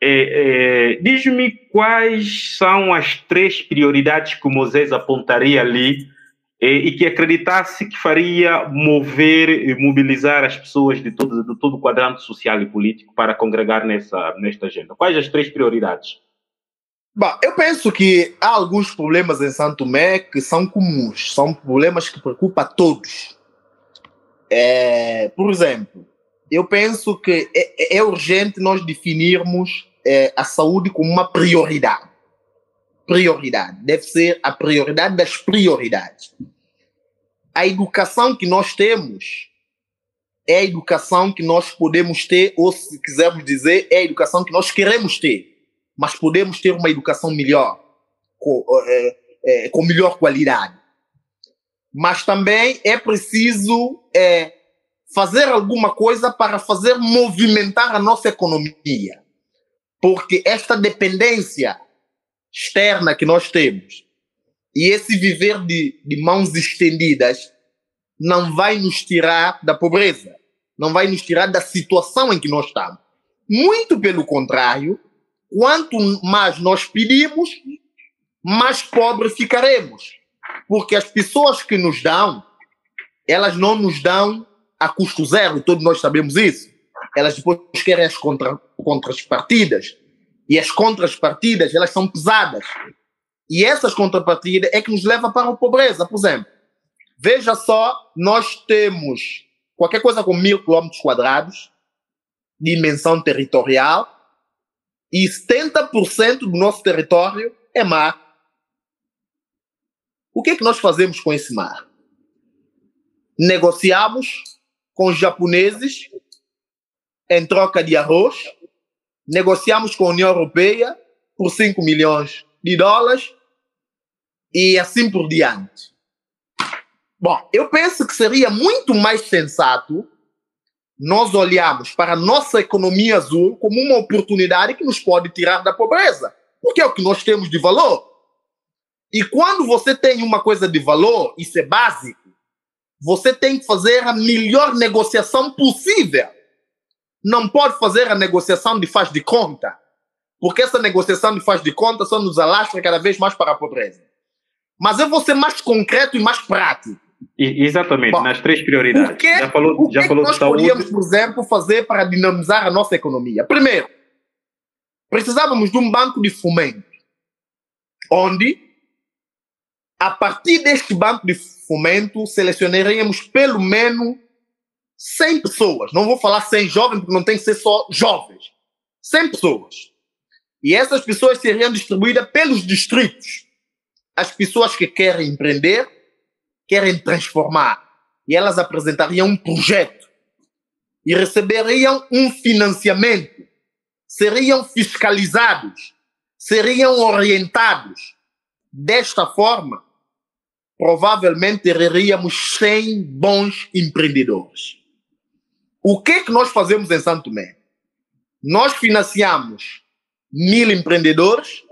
É, é, Diz-me quais são as três prioridades que Moisés apontaria ali é, e que acreditasse que faria mover e mobilizar as pessoas de todo, de todo o quadrante social e político para congregar nessa, nesta agenda. Quais as três prioridades? Bom, eu penso que há alguns problemas em Santo Tomé que são comuns, são problemas que preocupam a todos. É, por exemplo, eu penso que é, é urgente nós definirmos é, a saúde como uma prioridade. Prioridade. Deve ser a prioridade das prioridades. A educação que nós temos é a educação que nós podemos ter, ou se quisermos dizer, é a educação que nós queremos ter. Mas podemos ter uma educação melhor, com, é, é, com melhor qualidade. Mas também é preciso é, fazer alguma coisa para fazer movimentar a nossa economia. Porque esta dependência externa que nós temos e esse viver de, de mãos estendidas não vai nos tirar da pobreza, não vai nos tirar da situação em que nós estamos. Muito pelo contrário, quanto mais nós pedimos, mais pobres ficaremos. Porque as pessoas que nos dão, elas não nos dão a custo zero, todos nós sabemos isso. Elas depois querem as contra, contrapartidas. E as contrapartidas, elas são pesadas. E essas contrapartidas é que nos leva para a pobreza, por exemplo. Veja só, nós temos qualquer coisa com mil quilômetros quadrados, dimensão territorial, e 70% do nosso território é mar. O que é que nós fazemos com esse mar? Negociamos com os japoneses em troca de arroz, negociamos com a União Europeia por 5 milhões de dólares e assim por diante. Bom, eu penso que seria muito mais sensato nós olharmos para a nossa economia azul como uma oportunidade que nos pode tirar da pobreza, porque é o que nós temos de valor. E quando você tem uma coisa de valor, isso é básico, você tem que fazer a melhor negociação possível. Não pode fazer a negociação de faz de conta, porque essa negociação de faz de conta só nos alastra cada vez mais para a pobreza. Mas eu vou ser mais concreto e mais prático. E, exatamente, Bom, nas três prioridades. Que, já falou, o que, já falou que nós podíamos, por exemplo, fazer para dinamizar a nossa economia? Primeiro, precisávamos de um banco de fomento, onde, a partir deste banco de fomento, selecionaríamos pelo menos 100 pessoas. Não vou falar 100 jovens, porque não tem que ser só jovens. 100 pessoas. E essas pessoas seriam distribuídas pelos distritos. As pessoas que querem empreender, querem transformar. E elas apresentariam um projeto. E receberiam um financiamento. Seriam fiscalizados. Seriam orientados. Desta forma, provavelmente teríamos 100 bons empreendedores. O que é que nós fazemos em Santo Tomé? Nós financiamos mil empreendedores,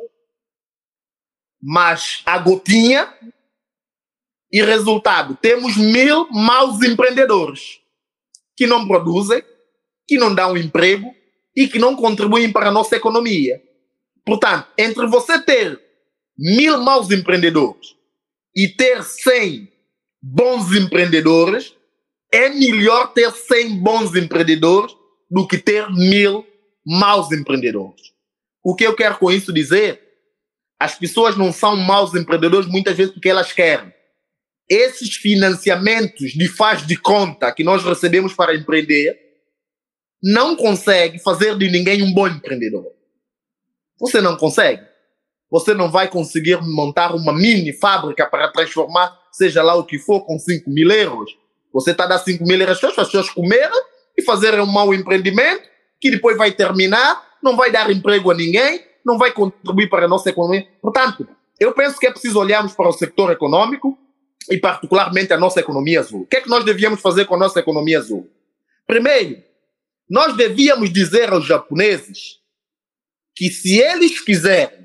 mas a gotinha, e resultado, temos mil maus empreendedores que não produzem, que não dão emprego e que não contribuem para a nossa economia. Portanto, entre você ter mil maus empreendedores e ter 100 bons empreendedores, é melhor ter 100 bons empreendedores do que ter mil maus empreendedores. O que eu quero com isso dizer? As pessoas não são maus empreendedores muitas vezes porque elas querem. Esses financiamentos de faz de conta que nós recebemos para empreender não consegue fazer de ninguém um bom empreendedor. Você não consegue você não vai conseguir montar uma mini fábrica para transformar, seja lá o que for, com 5 mil euros. Você está a dar 5 mil euros para as pessoas comerem e fazerem um mau empreendimento que depois vai terminar, não vai dar emprego a ninguém, não vai contribuir para a nossa economia. Portanto, eu penso que é preciso olharmos para o setor econômico e particularmente a nossa economia azul. O que é que nós devíamos fazer com a nossa economia azul? Primeiro, nós devíamos dizer aos japoneses que se eles quiserem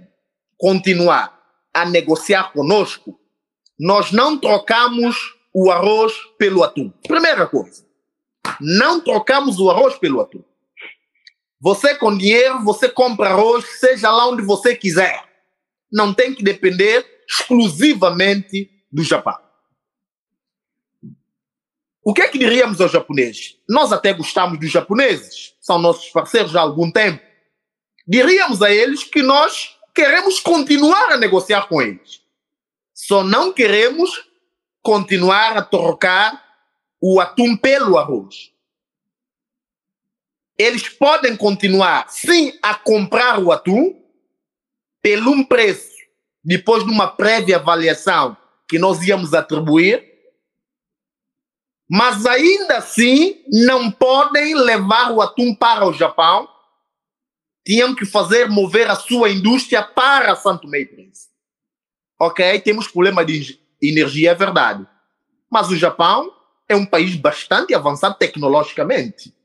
continuar a negociar conosco, nós não trocamos o arroz pelo atum. Primeira coisa, não trocamos o arroz pelo atum. Você com dinheiro, você compra arroz, seja lá onde você quiser. Não tem que depender exclusivamente do Japão. O que é que diríamos aos japoneses? Nós até gostamos dos japoneses, são nossos parceiros há algum tempo. Diríamos a eles que nós queremos continuar a negociar com eles. Só não queremos continuar a trocar o atum pelo arroz. Eles podem continuar, sim, a comprar o atum pelo um preço, depois de uma prévia avaliação que nós íamos atribuir, mas ainda assim não podem levar o atum para o Japão tinham que fazer mover a sua indústria para Santo Meio. Ok, temos problema de energia, é verdade. Mas o Japão é um país bastante avançado tecnologicamente.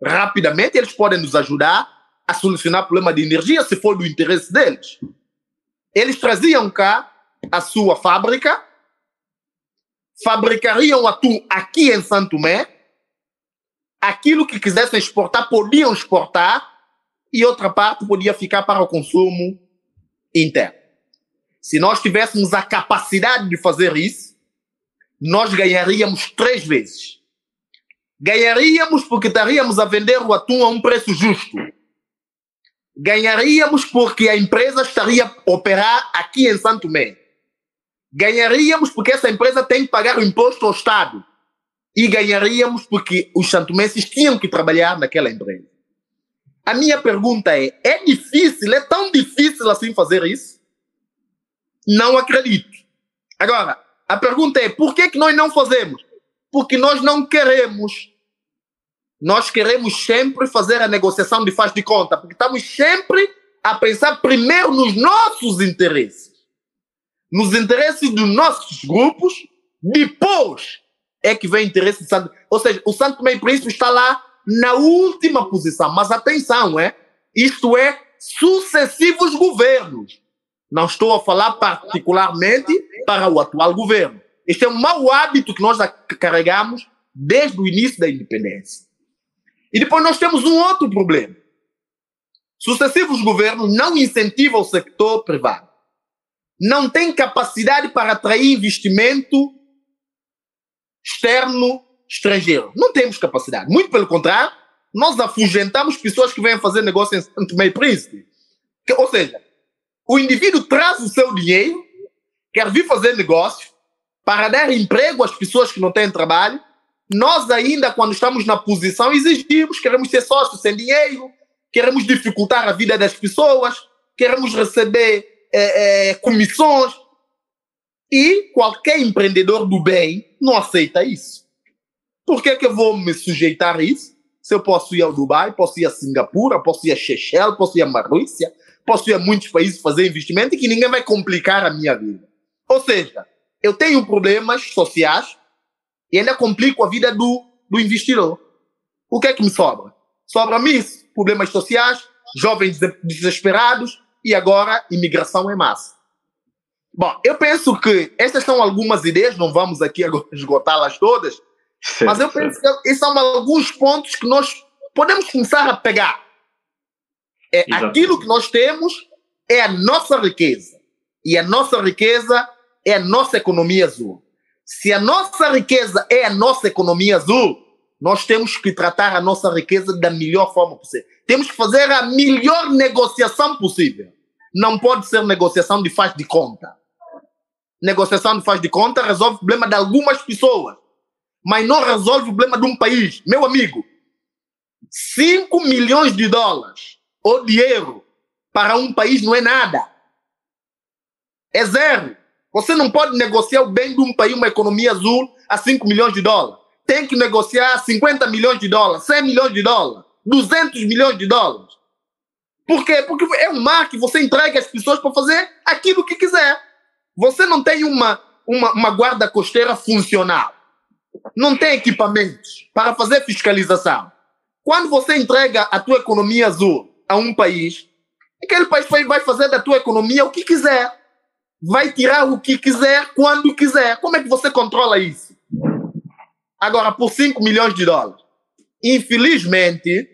Rapidamente eles podem nos ajudar a solucionar problema de energia se for do interesse deles. Eles traziam cá a sua fábrica, fabricariam atum aqui em Santo Tomé, aquilo que quisessem exportar, podiam exportar, e outra parte podia ficar para o consumo interno. Se nós tivéssemos a capacidade de fazer isso, nós ganharíamos três vezes. Ganharíamos porque estaríamos a vender o atum a um preço justo. Ganharíamos porque a empresa estaria a operar aqui em Santo Tomé. Ganharíamos porque essa empresa tem que pagar o imposto ao Estado. E ganharíamos porque os santomenses tinham que trabalhar naquela empresa. A minha pergunta é: é difícil, é tão difícil assim fazer isso? Não acredito. Agora, a pergunta é: por que, que nós não fazemos? Porque nós não queremos. Nós queremos sempre fazer a negociação de faz de conta, porque estamos sempre a pensar primeiro nos nossos interesses nos interesses dos nossos grupos, depois é que vem o interesse do Santo. Ou seja, o Santo e Príncipe está lá na última posição. Mas atenção, é? Isto é sucessivos governos. Não estou a falar particularmente para o atual governo. Este é um mau hábito que nós carregamos desde o início da independência. E depois nós temos um outro problema. Sucessivos governos não incentivam o setor privado não tem capacidade para atrair investimento externo estrangeiro. Não temos capacidade. Muito pelo contrário, nós afugentamos pessoas que vêm fazer negócio em Santo Meio Príncipe. Ou seja, o indivíduo traz o seu dinheiro, quer vir fazer negócio, para dar emprego às pessoas que não têm trabalho. Nós ainda, quando estamos na posição, exigimos, queremos ser sócios sem dinheiro, queremos dificultar a vida das pessoas, queremos receber é, é, comissões. E qualquer empreendedor do bem não aceita isso. Por que, que eu vou me sujeitar a isso? Se eu posso ir ao Dubai, posso ir a Singapura, posso ir a Seychelles, posso ir a Marrúcia, posso ir a muitos países fazer investimento e que ninguém vai complicar a minha vida. Ou seja, eu tenho problemas sociais e ainda complico a vida do, do investidor. O que é que me sobra? Sobra-me isso. Problemas sociais, jovens desesperados, e agora imigração em massa. Bom, eu penso que estas são algumas ideias, não vamos aqui (laughs) esgotá-las todas, sim, mas eu sim. penso que esses são alguns pontos que nós podemos começar a pegar. É aquilo que nós temos é a nossa riqueza. E a nossa riqueza é a nossa economia azul. Se a nossa riqueza é a nossa economia azul, nós temos que tratar a nossa riqueza da melhor forma possível. Temos que fazer a melhor negociação possível. Não pode ser negociação de faz de conta. Negociação de faz de conta resolve o problema de algumas pessoas, mas não resolve o problema de um país. Meu amigo, 5 milhões de dólares ou de euro para um país não é nada. É zero. Você não pode negociar o bem de um país, uma economia azul, a 5 milhões de dólares. Tem que negociar 50 milhões de dólares, 100 milhões de dólares. 200 milhões de dólares. Por quê? Porque é um mar que você entrega às pessoas para fazer aquilo que quiser. Você não tem uma, uma, uma guarda costeira funcional. Não tem equipamentos para fazer fiscalização. Quando você entrega a tua economia azul a um país, aquele país vai fazer da tua economia o que quiser. Vai tirar o que quiser, quando quiser. Como é que você controla isso? Agora, por 5 milhões de dólares. Infelizmente,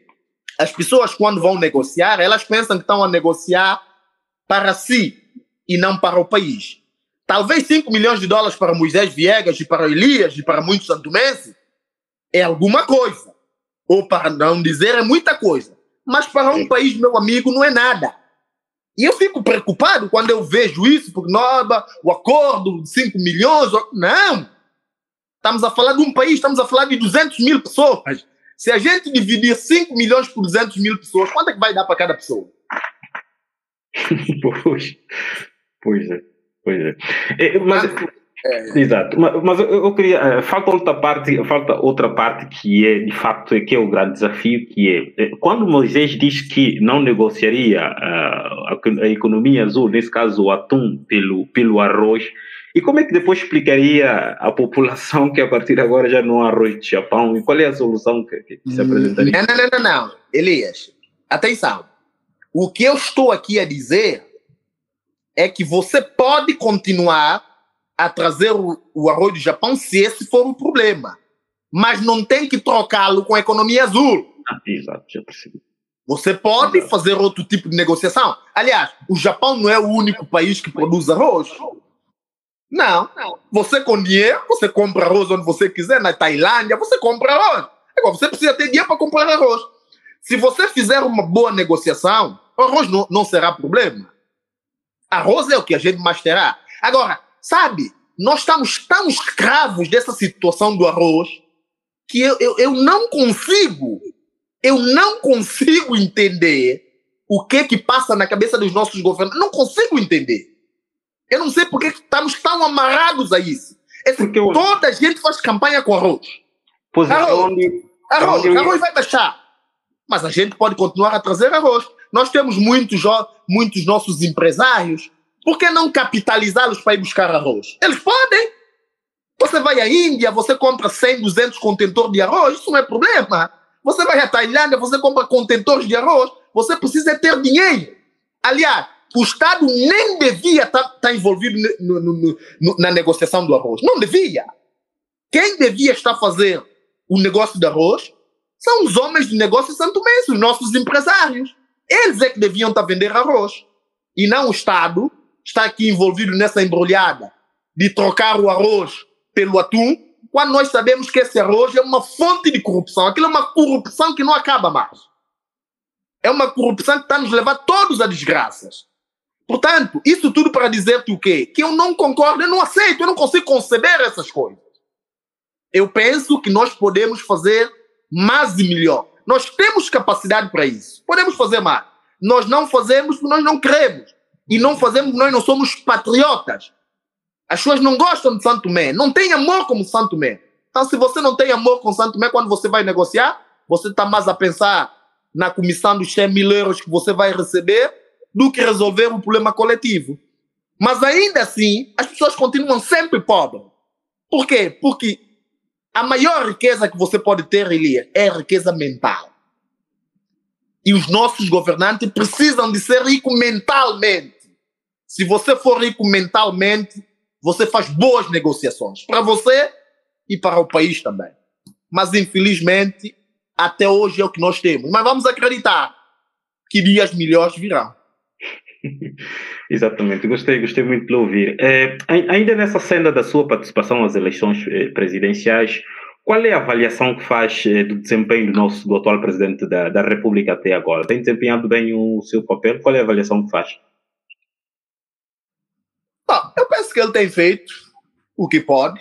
as pessoas, quando vão negociar, elas pensam que estão a negociar para si e não para o país. Talvez 5 milhões de dólares para Moisés Viegas e para Elias e para muitos santomenses é alguma coisa. Ou para não dizer é muita coisa. Mas para um país, meu amigo, não é nada. E eu fico preocupado quando eu vejo isso, porque nova, o acordo de 5 milhões. Não! Estamos a falar de um país, estamos a falar de 200 mil pessoas. Se a gente dividir 5 milhões por 200 mil pessoas, quanto é que vai dar para cada pessoa? (laughs) pois, pois é, pois é. é mas, é. Exato, mas, mas eu, eu, queria. Eh, falta outra parte, falta outra parte que é de facto que é o grande desafio, que é eh, quando Moisés diz que não negociaria uh, a, a, economia azul, nesse caso o atum pelo, pelo arroz, e como é que depois explicaria à população que a partir de agora já não há arroz de Japão? E qual é a solução que, que se apresentaria? Não, não, não, não, Elias, atenção. O que eu estou aqui a dizer é que você pode continuar a trazer o, o arroz do Japão se esse for o problema. Mas não tem que trocá-lo com a economia azul. Ah, exato, já percebi. Você pode fazer outro tipo de negociação. Aliás, o Japão não é o único país que produz arroz. Não. Você com dinheiro, você compra arroz onde você quiser, na Tailândia, você compra arroz. Agora, você precisa ter dinheiro para comprar arroz. Se você fizer uma boa negociação, o arroz não, não será problema. Arroz é o que a gente mais terá. Agora, sabe, nós estamos tão escravos dessa situação do arroz que eu, eu, eu não consigo, eu não consigo entender o que que passa na cabeça dos nossos governos. Não consigo entender. Eu não sei porque estamos tão amarrados a isso. É porque toda a gente faz campanha com arroz. Pois arroz, arroz, arroz, arroz vai baixar. Mas a gente pode continuar a trazer arroz. Nós temos muitos, muitos nossos empresários por que não capitalizá-los para ir buscar arroz? Eles podem. Você vai à Índia, você compra 100, 200 contentores de arroz, isso não é problema. Você vai à Tailândia, você compra contentores de arroz, você precisa ter dinheiro. Aliás, o Estado nem devia estar tá, tá envolvido no, no, no, na negociação do arroz. Não devia. Quem devia estar fazendo o negócio de arroz são os homens de negócio Santo Mês, os nossos empresários. Eles é que deviam estar tá vendendo arroz. E não o Estado, está aqui envolvido nessa embrulhada de trocar o arroz pelo atum, quando nós sabemos que esse arroz é uma fonte de corrupção. Aquilo é uma corrupção que não acaba mais. É uma corrupção que está nos levando todos a desgraças. Portanto, isso tudo para dizer-te o quê? Que eu não concordo, eu não aceito, eu não consigo conceber essas coisas. Eu penso que nós podemos fazer mais e melhor. Nós temos capacidade para isso. Podemos fazer mais. Nós não fazemos porque nós não queremos e não fazemos, nós não somos patriotas. As pessoas não gostam de Santo Tomé, não tem amor como Santo Tomé. Então, se você não tem amor com Santo Tomé, quando você vai negociar, você está mais a pensar na comissão dos 100 mil euros que você vai receber do que resolver um problema coletivo. Mas ainda assim, as pessoas continuam sempre pobres. Por quê? Porque a maior riqueza que você pode ter, Elia, é a riqueza mental. E os nossos governantes precisam de ser ricos mentalmente. Se você for rico mentalmente, você faz boas negociações para você e para o país também. Mas infelizmente, até hoje é o que nós temos. Mas vamos acreditar que dias melhores virão. (laughs) Exatamente, gostei, gostei muito de ouvir. É, ainda nessa senda da sua participação nas eleições eh, presidenciais, qual é a avaliação que faz eh, do desempenho do nosso do atual presidente da, da República até agora? Tem desempenhado bem o seu papel? Qual é a avaliação que faz? Bom, eu penso que ele tem feito o que pode.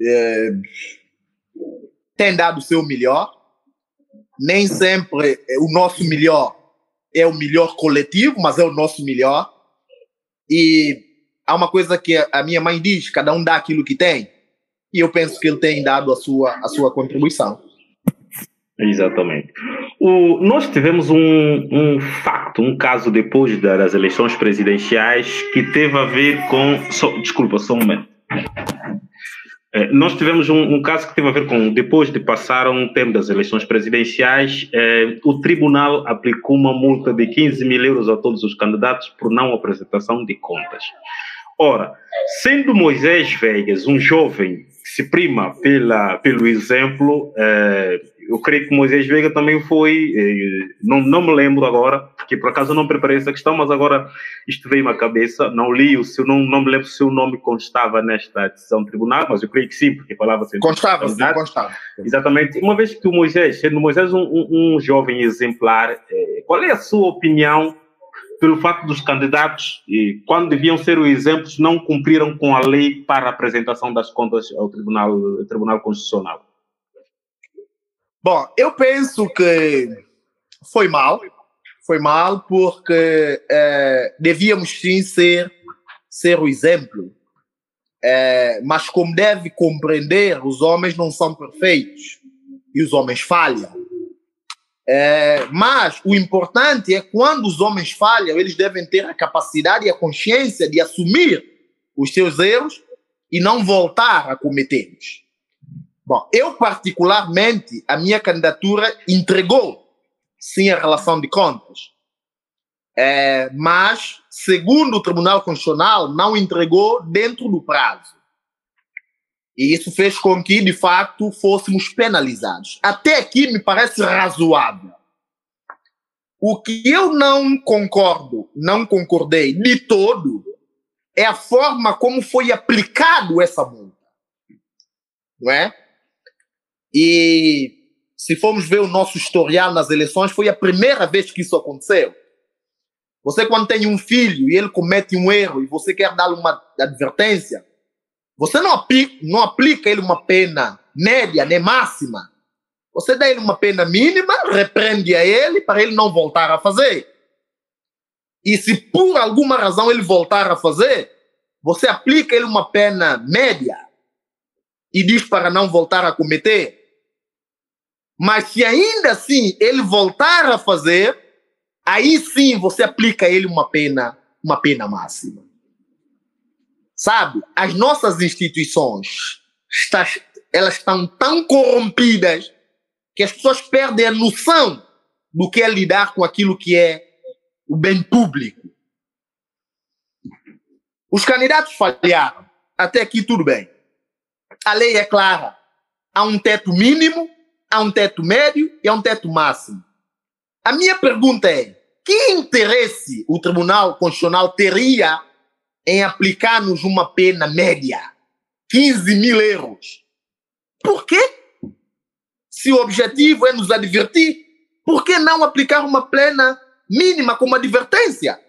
É, tem dado o seu melhor. Nem sempre o nosso melhor é o melhor coletivo, mas é o nosso melhor. E há uma coisa que a minha mãe diz: cada um dá aquilo que tem. E eu penso que ele tem dado a sua, a sua contribuição. Exatamente. O, nós tivemos um, um facto, um caso depois das eleições presidenciais que teve a ver com. desculpa, só um momento. É, nós tivemos um, um, caso que teve a ver com, depois de passar um tempo das eleições presidenciais, é, o tribunal aplicou uma multa de 15 mil euros a todos os candidatos por não apresentação de contas. Ora, sendo Moisés Vegas um jovem que se prima pela, pelo exemplo, é, eu creio que Moisés Veiga também foi, é, não, não me lembro agora, porque por acaso não preparei essa questão, mas agora isto veio à cabeça, não li o seu, não, não me lembro se o nome constava nesta decisão tribunal, mas eu creio que sim, porque falava sempre. Constava, sim, constava. Exatamente. Uma vez que o Moisés, sendo Moisés um, um, um jovem exemplar, é, qual é a sua opinião pelo fato dos candidatos, e quando deviam ser os exemplos, não cumpriram com a lei para a apresentação das contas ao Tribunal, ao Tribunal Constitucional? Bom, eu penso que foi mal, foi mal porque é, devíamos sim ser, ser o exemplo. É, mas como deve compreender, os homens não são perfeitos e os homens falham. É, mas o importante é quando os homens falham, eles devem ter a capacidade e a consciência de assumir os seus erros e não voltar a cometê-los. Bom, eu particularmente, a minha candidatura entregou sim a relação de contas. É, mas, segundo o Tribunal Constitucional, não entregou dentro do prazo. E isso fez com que, de fato, fôssemos penalizados. Até aqui me parece razoável. O que eu não concordo, não concordei de todo, é a forma como foi aplicado essa multa. Não é? E se formos ver o nosso historial nas eleições, foi a primeira vez que isso aconteceu. Você, quando tem um filho e ele comete um erro e você quer dar uma advertência, você não aplica, não aplica ele uma pena média nem máxima. Você dá ele uma pena mínima, repreende a ele para ele não voltar a fazer. E se por alguma razão ele voltar a fazer, você aplica ele uma pena média e diz para não voltar a cometer. Mas se ainda assim ele voltar a fazer, aí sim você aplica a ele uma pena, uma pena máxima. Sabe? As nossas instituições, está, elas estão tão corrompidas que as pessoas perdem a noção do que é lidar com aquilo que é o bem público. Os candidatos falharam. Até aqui tudo bem. A lei é clara. Há um teto mínimo, há um teto médio e há um teto máximo. A minha pergunta é: que interesse o Tribunal Constitucional teria em aplicar-nos uma pena média? 15 mil euros. Por quê? Se o objetivo é nos advertir, por que não aplicar uma plena mínima como advertência?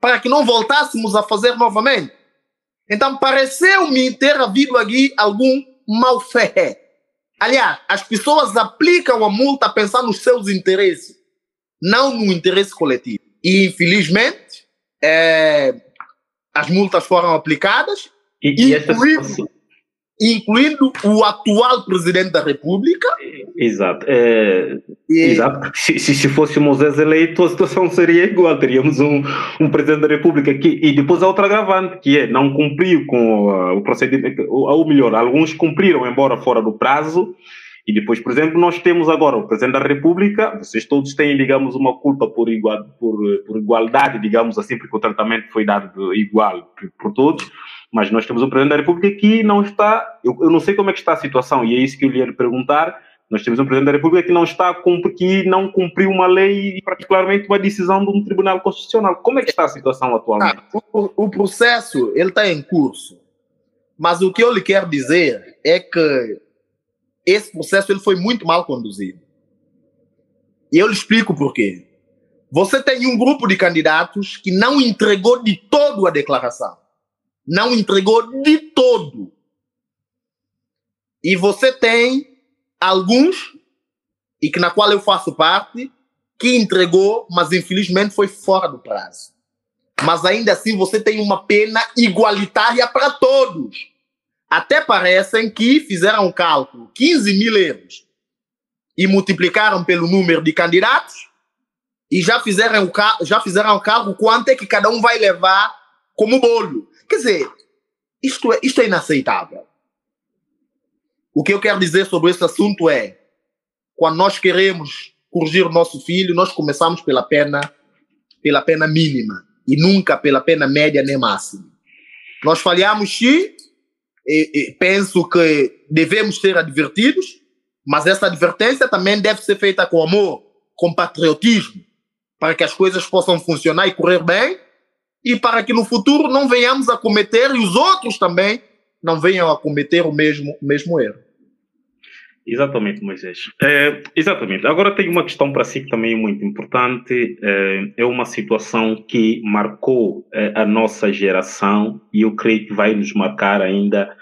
Para que não voltássemos a fazer novamente. Então, pareceu-me ter havido aqui algum mal fé. Aliás, as pessoas aplicam a multa pensando nos seus interesses, não no interesse coletivo. E, infelizmente, é, as multas foram aplicadas, e, e incluindo o atual presidente da República. Exato. É, e... exato. Se, se, fôssemos eleitos, a situação seria igual. Teríamos um, um presidente da República que. E depois a outra agravante, que é não cumpriu com uh, o procedimento. Ou melhor, alguns cumpriram, embora fora do prazo. E depois, por exemplo, nós temos agora o Presidente da República, vocês todos têm, digamos, uma culpa por, igual, por, por igualdade, digamos assim, porque o tratamento foi dado igual por, por todos mas nós temos um Presidente da República que não está, eu, eu, não sei como é que está a situação, e é isso que eu lhe ia perguntar, nós temos um Presidente da República que não está, que não cumpriu uma lei, particularmente uma decisão de um Tribunal Constitucional. Como é que está a situação atualmente? Ah, o, o, processo, ele está em curso, mas o que eu lhe quero dizer é que esse processo ele foi muito mal conduzido. E eu lhe explico por quê. Você tem um grupo de candidatos que não entregou de todo a declaração não entregou de todo. E você tem alguns, e que na qual eu faço parte, que entregou, mas infelizmente foi fora do prazo. Mas ainda assim você tem uma pena igualitária para todos. Até parecem que fizeram um cálculo, 15 mil euros, e multiplicaram pelo número de candidatos, e já fizeram, já fizeram cálculo quanto é que cada um vai levar como bolo. Quer dizer, isto é, isto é inaceitável. O que eu quero dizer sobre esse assunto é: quando nós queremos corrigir o nosso filho, nós começamos pela pena, pela pena mínima e nunca pela pena média nem máxima. Nós falhamos e, e penso que devemos ser advertidos, mas essa advertência também deve ser feita com amor, com patriotismo, para que as coisas possam funcionar e correr bem e para que no futuro não venhamos a cometer e os outros também não venham a cometer o mesmo, o mesmo erro. Exatamente, Moisés. É, exatamente. Agora tem uma questão para si que também é muito importante. É, é uma situação que marcou é, a nossa geração e eu creio que vai nos marcar ainda.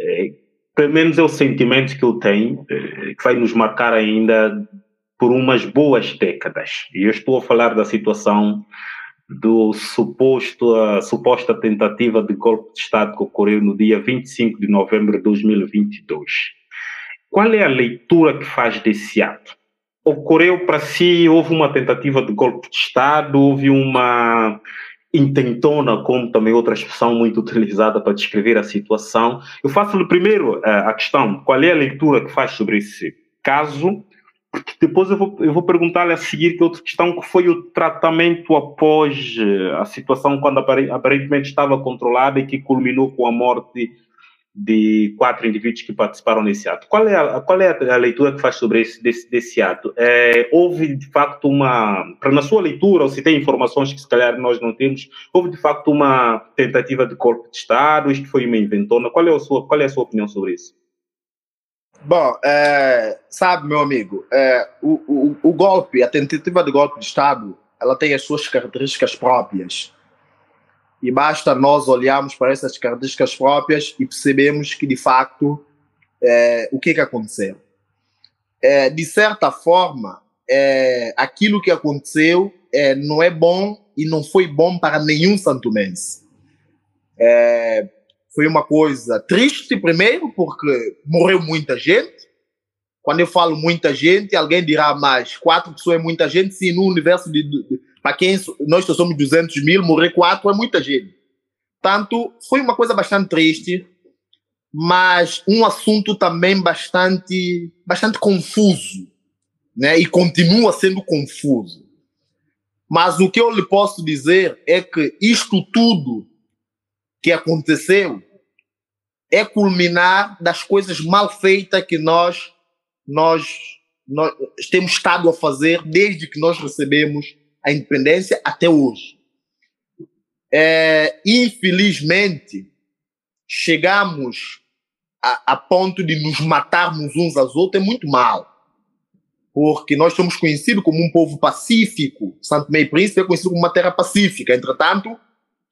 É, pelo menos é o sentimento que eu tenho, é, que vai nos marcar ainda por umas boas décadas. E eu estou a falar da situação do suposto, a suposta tentativa de golpe de Estado que ocorreu no dia 25 de novembro de 2022. Qual é a leitura que faz desse ato? Ocorreu para si, houve uma tentativa de golpe de Estado, houve uma intentona, como também outra expressão muito (laughs) utilizada para descrever a situação. Eu faço-lhe primeiro eh, a questão, qual é a leitura que faz sobre esse caso? Depois eu vou, eu vou perguntar-lhe a seguir que outra questão que foi o tratamento após eh, a situação quando aparentemente estava controlada e que culminou com a morte de quatro indivíduos que participaram nesse ato. Qual é a, qual é a leitura que faz sobre esse, desse, desse ato? É, houve, de facto, uma... Para na sua leitura, ou se tem informações que se calhar nós não temos, houve, de facto, uma tentativa de golpe de Estado? Isto foi uma inventona? Qual é a sua, qual é a sua opinião sobre isso? Bom, é, sabe, meu amigo, é, o, o, o golpe, a tentativa de golpe de Estado, ela tem as suas características próprias e basta nós olharmos para essas características próprias e percebemos que, de facto, é, o que, que aconteceu. É, de certa forma, é, aquilo que aconteceu é, não é bom e não foi bom para nenhum santomense. É, foi uma coisa triste, primeiro, porque morreu muita gente. Quando eu falo muita gente, alguém dirá, mas quatro pessoas é muita gente, sim, no universo de, de para quem nós somos 200 mil, morrer quatro é muita gente. Tanto foi uma coisa bastante triste, mas um assunto também bastante, bastante confuso, né? E continua sendo confuso. Mas o que eu lhe posso dizer é que isto tudo que aconteceu é culminar das coisas mal feitas que nós, nós, nós temos estado a fazer desde que nós recebemos a independência até hoje. É, infelizmente, chegamos a, a, ponto de nos matarmos uns aos outros, é muito mal. Porque nós somos conhecidos como um povo pacífico. Santo Meio Príncipe é conhecido como uma terra pacífica. Entretanto,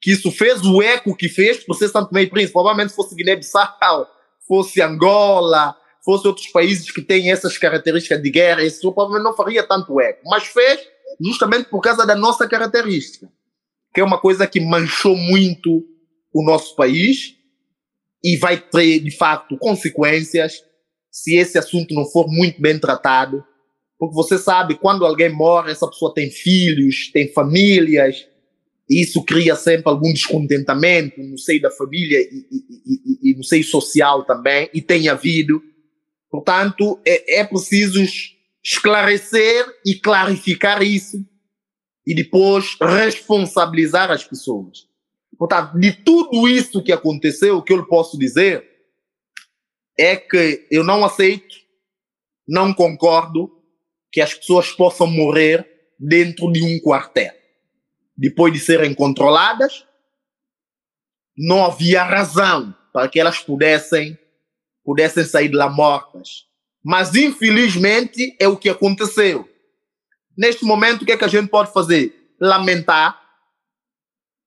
que isso fez o eco que fez por ser Santo Meio Príncipe. Provavelmente fosse Guiné-Bissau, fosse Angola, fosse outros países que têm essas características de guerra, isso provavelmente não faria tanto eco. Mas fez justamente por causa da nossa característica, que é uma coisa que manchou muito o nosso país e vai ter, de fato, consequências se esse assunto não for muito bem tratado. Porque você sabe, quando alguém morre, essa pessoa tem filhos, tem famílias, e isso cria sempre algum descontentamento no seio da família e, e, e, e no seio social também, e tem havido. Portanto, é, é preciso esclarecer e clarificar isso e depois responsabilizar as pessoas. Portanto, de tudo isso que aconteceu, o que eu posso dizer é que eu não aceito, não concordo que as pessoas possam morrer dentro de um quartel. Depois de serem controladas, não havia razão para que elas pudessem, pudessem sair de lá mortas. Mas infelizmente é o que aconteceu. Neste momento, o que é que a gente pode fazer? Lamentar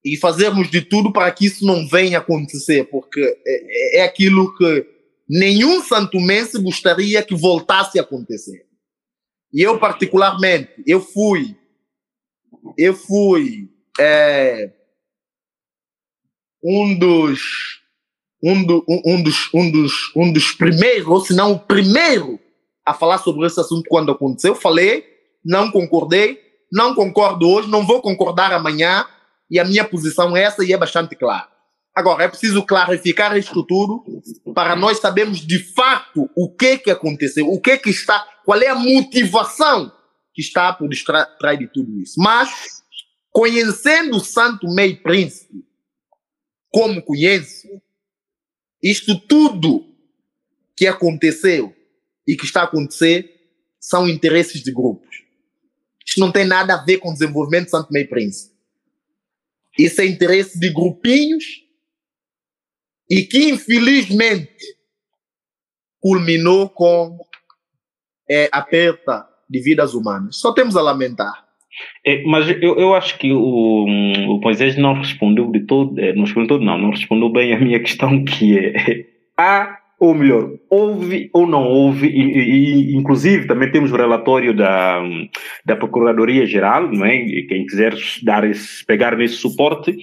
e fazermos de tudo para que isso não venha acontecer, porque é, é, é aquilo que nenhum santomense gostaria que voltasse a acontecer. E eu particularmente, eu fui, eu fui é, um dos um, do, um, um, dos, um, dos, um dos primeiros, ou se não o primeiro, a falar sobre esse assunto quando aconteceu. Falei, não concordei, não concordo hoje, não vou concordar amanhã, e a minha posição é essa e é bastante clara. Agora, é preciso clarificar isto tudo para nós sabermos de fato o que que aconteceu, o que que está, qual é a motivação que está por trás de tudo isso. Mas, conhecendo o Santo Meio Príncipe, como conheço, isto tudo que aconteceu e que está a acontecer são interesses de grupos. Isto não tem nada a ver com o desenvolvimento de Santo Meio Príncipe. Isso é interesse de grupinhos e que, infelizmente, culminou com é, a perda de vidas humanas. Só temos a lamentar. É, mas eu, eu acho que o, o Moisés não respondeu de todo, é, não respondeu não, não respondeu bem a minha (laughs) questão que é há ou melhor, houve ou não houve, e, e, inclusive também temos o relatório da, da Procuradoria Geral, não é? quem quiser dar esse, pegar nesse suporte,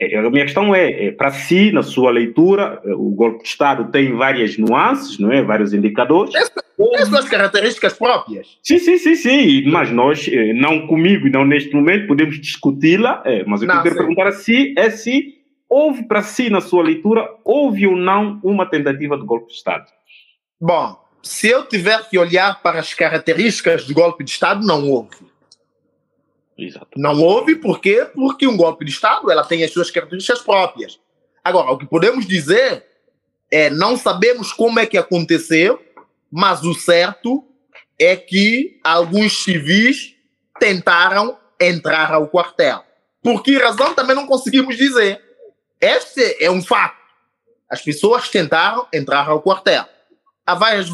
é, a minha questão é, é para si, na sua leitura, é, o golpe de Estado tem várias nuances, não é? Vários indicadores. Tem suas características próprias. Sim, sim, sim, sim. Mas nós, é, não comigo e não neste momento, podemos discuti-la. mas eu quero perguntar a si é se houve para si, na sua leitura, houve ou não uma tentativa de golpe de Estado? Bom, se eu tiver que olhar para as características do golpe de Estado, não houve. Exato. Não houve, por quê? Porque um golpe de Estado ela tem as suas características próprias. Agora, o que podemos dizer É, não sabemos como é que aconteceu, mas o certo é que alguns civis tentaram entrar ao quartel. Por que razão também não conseguimos dizer. Este é um fato. As pessoas tentaram entrar ao quartel. Há várias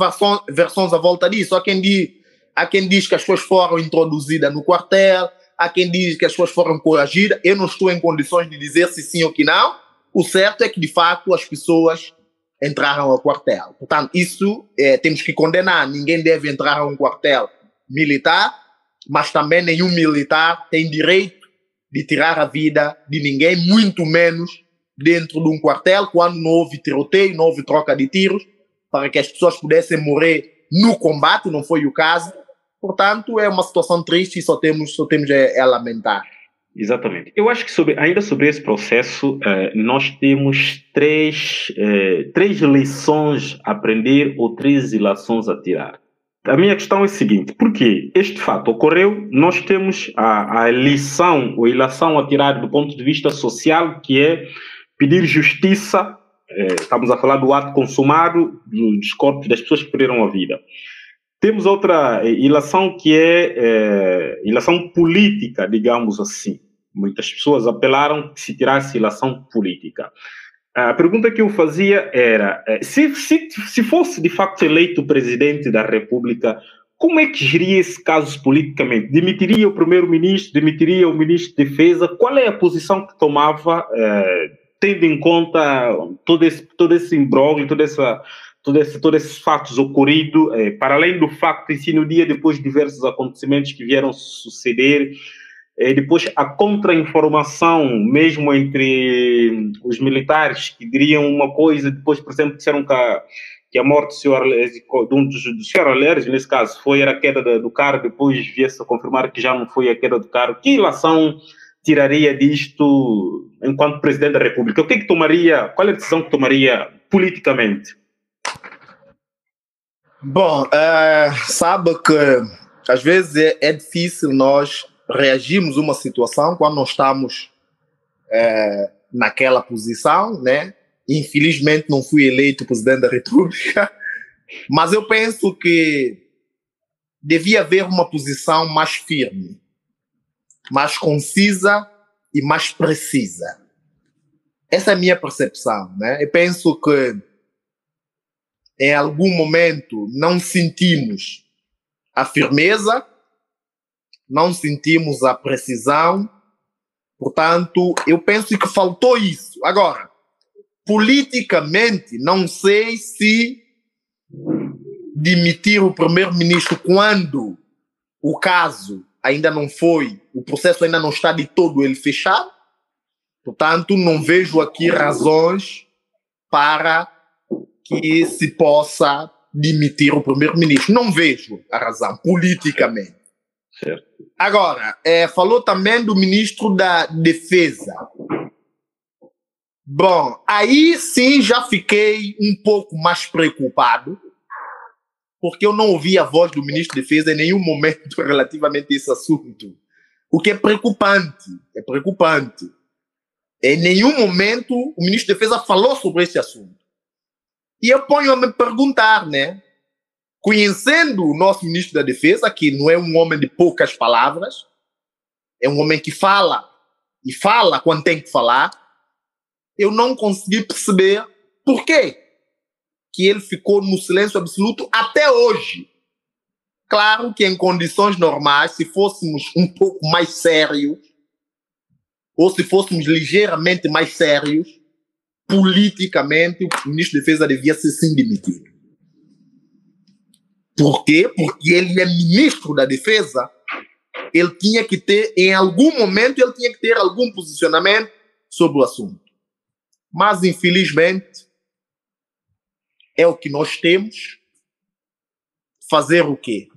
versões, à volta disso. Há quem, diz, há quem diz que as pessoas foram introduzidas no quartel, há quem diz que as pessoas foram coagidas. Eu não estou em condições de dizer se sim ou que não. O certo é que, de fato, as pessoas entraram ao quartel. Portanto, isso é, temos que condenar. Ninguém deve entrar a um quartel militar, mas também nenhum militar tem direito de tirar a vida de ninguém, muito menos dentro de um quartel, quando não houve tiroteio, não houve troca de tiros, para que as pessoas pudessem morrer no combate, não foi o caso. Portanto, é uma situação triste e só temos, só temos a, a lamentar. Exatamente. Eu acho que sobre, ainda sobre esse processo, eh, nós temos três, eh, três lições a aprender ou três ilações a tirar. A minha questão é a seguinte: por que este fato ocorreu? Nós temos a, a lição ou ilação a tirar do ponto de vista social, que é pedir justiça. Eh, estamos a falar do ato consumado, dos corpos das pessoas que perderam a vida. Temos outra ilação que é, é ilação política, digamos assim. Muitas pessoas apelaram que se tirasse ilação política. A pergunta que eu fazia era: é, se, se, se fosse de facto eleito presidente da República, como é que geria esse caso politicamente? Demitiria o primeiro-ministro, demitiria o ministro de Defesa? Qual é a posição que tomava, é, tendo em conta todo esse, todo esse imbróglio, toda essa todos esse, todo esses fatos ocorridos, eh, para além do facto em si, no dia depois de diversos acontecimentos que vieram suceder, eh, depois a contra-informação, mesmo entre os militares, que diriam uma coisa, depois, por exemplo, disseram que a, que a morte do senhor, de um dos, do senhor nesse caso, foi a queda do carro, depois viesse a confirmar que já não foi a queda do carro. Que ilação tiraria disto enquanto presidente da República? O que é que tomaria, qual é a decisão que tomaria politicamente? Bom, é, sabe que às vezes é, é, difícil nós reagirmos a uma situação quando nós estamos é, naquela posição, né? Infelizmente não fui eleito presidente da República, (laughs) mas eu penso que devia haver uma posição mais firme, mais concisa e mais precisa. Essa é a minha percepção, né? Eu penso que em algum momento não sentimos a firmeza, não sentimos a precisão. Portanto, eu penso que faltou isso. Agora, politicamente, não sei se demitir o primeiro-ministro quando o caso ainda não foi, o processo ainda não está de todo ele fechado. Portanto, não vejo aqui razões para que se possa demitir o primeiro-ministro. Não vejo a razão, politicamente. Certo. Agora, é, falou também do ministro da Defesa. Bom, aí sim já fiquei um pouco mais preocupado, porque eu não ouvi a voz do ministro da Defesa em nenhum momento (laughs) relativamente a esse assunto. O que é preocupante, é preocupante. Em nenhum momento o ministro da Defesa falou sobre esse assunto. E eu ponho a me perguntar, né? Conhecendo o nosso ministro da Defesa, que não é um homem de poucas palavras, é um homem que fala e fala quando tem que falar, eu não consegui perceber por quê que ele ficou no silêncio absoluto até hoje. Claro que em condições normais, se fôssemos um pouco mais sérios, ou se fôssemos ligeiramente mais sérios, politicamente, o ministro da Defesa devia ser sim demitido. Por quê? Porque ele é ministro da Defesa. Ele tinha que ter, em algum momento, ele tinha que ter algum posicionamento sobre o assunto. Mas, infelizmente, é o que nós temos. Fazer o quê?